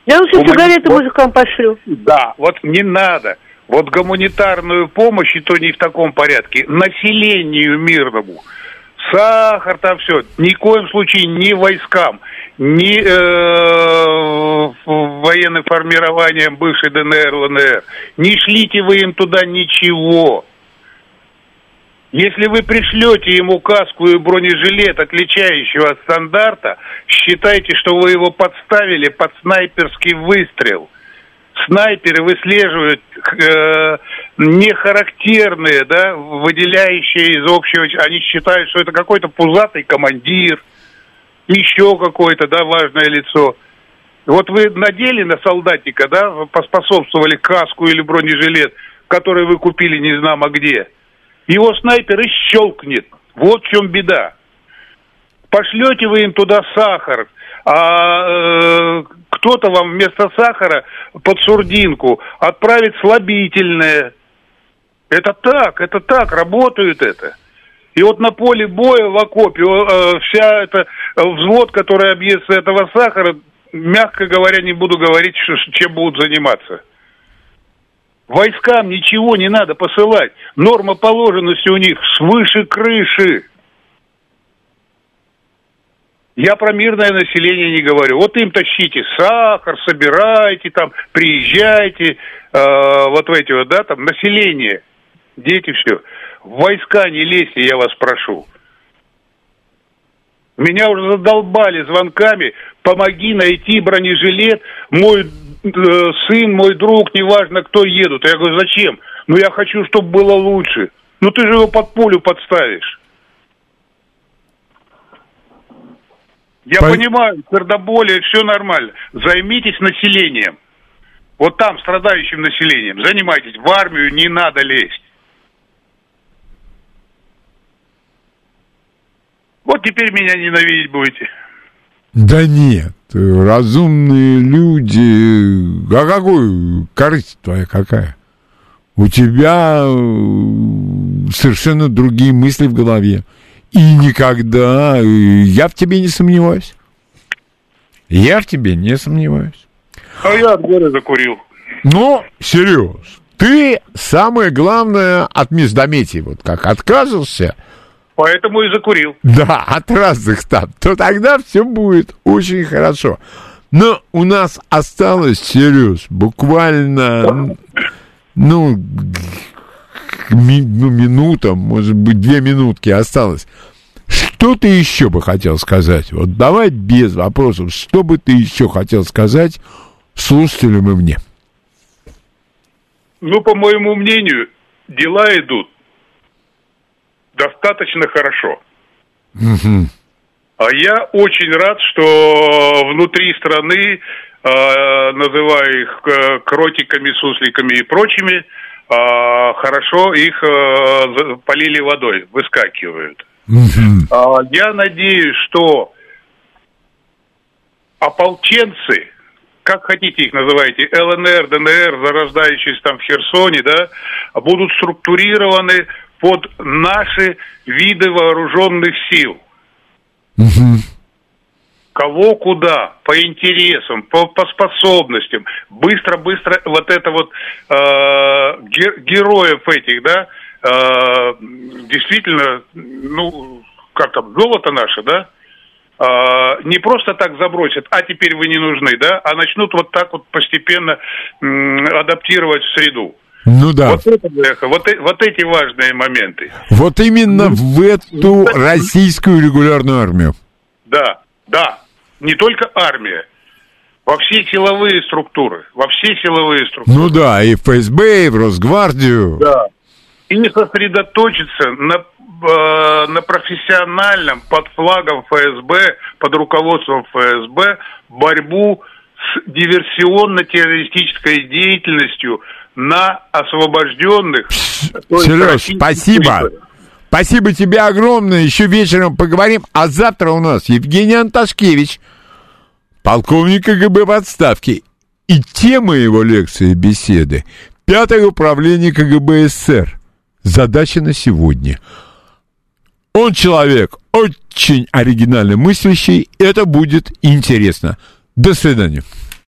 Я лучше Гумани- сигареты вот- мужикам пошлю. Да, вот не надо. Вот гуманитарную помощь, и то не в таком порядке, населению мирному. Сахар там все. Ни в коем случае ни войскам, ни э, военным формированием бывшей ДНР, ЛНР. Не шлите вы им туда ничего. Если вы пришлете ему каску и бронежилет, отличающего от стандарта, считайте, что вы его подставили под снайперский выстрел. Снайперы выслеживают э, нехарактерные, да, выделяющие из общего... Они считают, что это какой-то пузатый командир, еще какое-то, да, важное лицо. Вот вы надели на солдатика, да, поспособствовали каску или бронежилет, который вы купили не знамо где. Его снайпер и щелкнет. Вот в чем беда. Пошлете вы им туда сахар, а э, кто-то вам вместо сахара под сурдинку отправит слабительное. Это так, это так, работает это. И вот на поле боя в окопе э, вся эта э, взвод, который объестся этого сахара, мягко говоря, не буду говорить, чем будут заниматься. Войскам ничего не надо посылать. Норма положенности у них свыше крыши. Я про мирное население не говорю. Вот им тащите сахар, собирайте там, приезжайте, э, вот в эти вот, да, там, население, дети, все. В войска не лезьте, я вас прошу. Меня уже задолбали звонками, помоги найти бронежилет, мой сын, мой друг, неважно кто едут. Я говорю, зачем? Ну я хочу, чтобы было лучше. Ну ты же его под пулю подставишь. Я По- понимаю, сердоболие, все нормально. Займитесь населением. Вот там, страдающим населением. Занимайтесь. В армию не надо лезть. Вот теперь меня ненавидеть будете. Да нет, разумные люди. А какой корысть твоя какая? У тебя э, совершенно другие мысли в голове. И никогда, э, я в тебе не сомневаюсь. Я в тебе не сомневаюсь. А я от горя закурил. Но, Сереж, ты самое главное от междометий, вот как отказывался, Поэтому и закурил. да, от разных там, то тогда все будет очень хорошо. Но у нас осталось, Сереж, буквально, ну, ми- ну, минута, может быть, две минутки осталось. Что ты еще бы хотел сказать? Вот давай без вопросов. Что бы ты еще хотел сказать слушателям и мне? Ну, по моему мнению, дела идут достаточно хорошо. Мгм. А я очень рад, что внутри страны, э, называя их э, кротиками, сусликами и прочими, э, хорошо их э, полили водой, выскакивают. Мгм. А, Я надеюсь, что ополченцы, как хотите их называйте, ЛНР, ДНР, зарождающиеся там в Херсоне, да, будут структурированы под наши виды вооруженных сил. Мгм. Кого куда, по интересам, по, по способностям. Быстро-быстро вот это вот э, ге- героев этих, да, э, действительно, ну, как там, золото наше, да, э, не просто так забросят, а теперь вы не нужны, да, а начнут вот так вот постепенно адаптировать в среду. Ну да. Вот, это, вот, э- вот эти важные моменты. Вот именно в эту российскую регулярную армию. Да, да. Не только армия. Во все силовые структуры. Во все силовые структуры. Ну да, и в ФСБ, и в Росгвардию. Да. И сосредоточиться на, э, на профессиональном под флагом ФСБ, под руководством ФСБ борьбу с диверсионно-террористической деятельностью на освобожденных. Сереж, спасибо. Спасибо тебе огромное. Еще вечером поговорим. А завтра у нас Евгений Анташкевич, полковник КГБ в отставке. И тема его лекции беседы – Пятое управление КГБ СССР. задача на сегодня. Он человек очень оригинально мыслящий, это будет интересно. До свидания.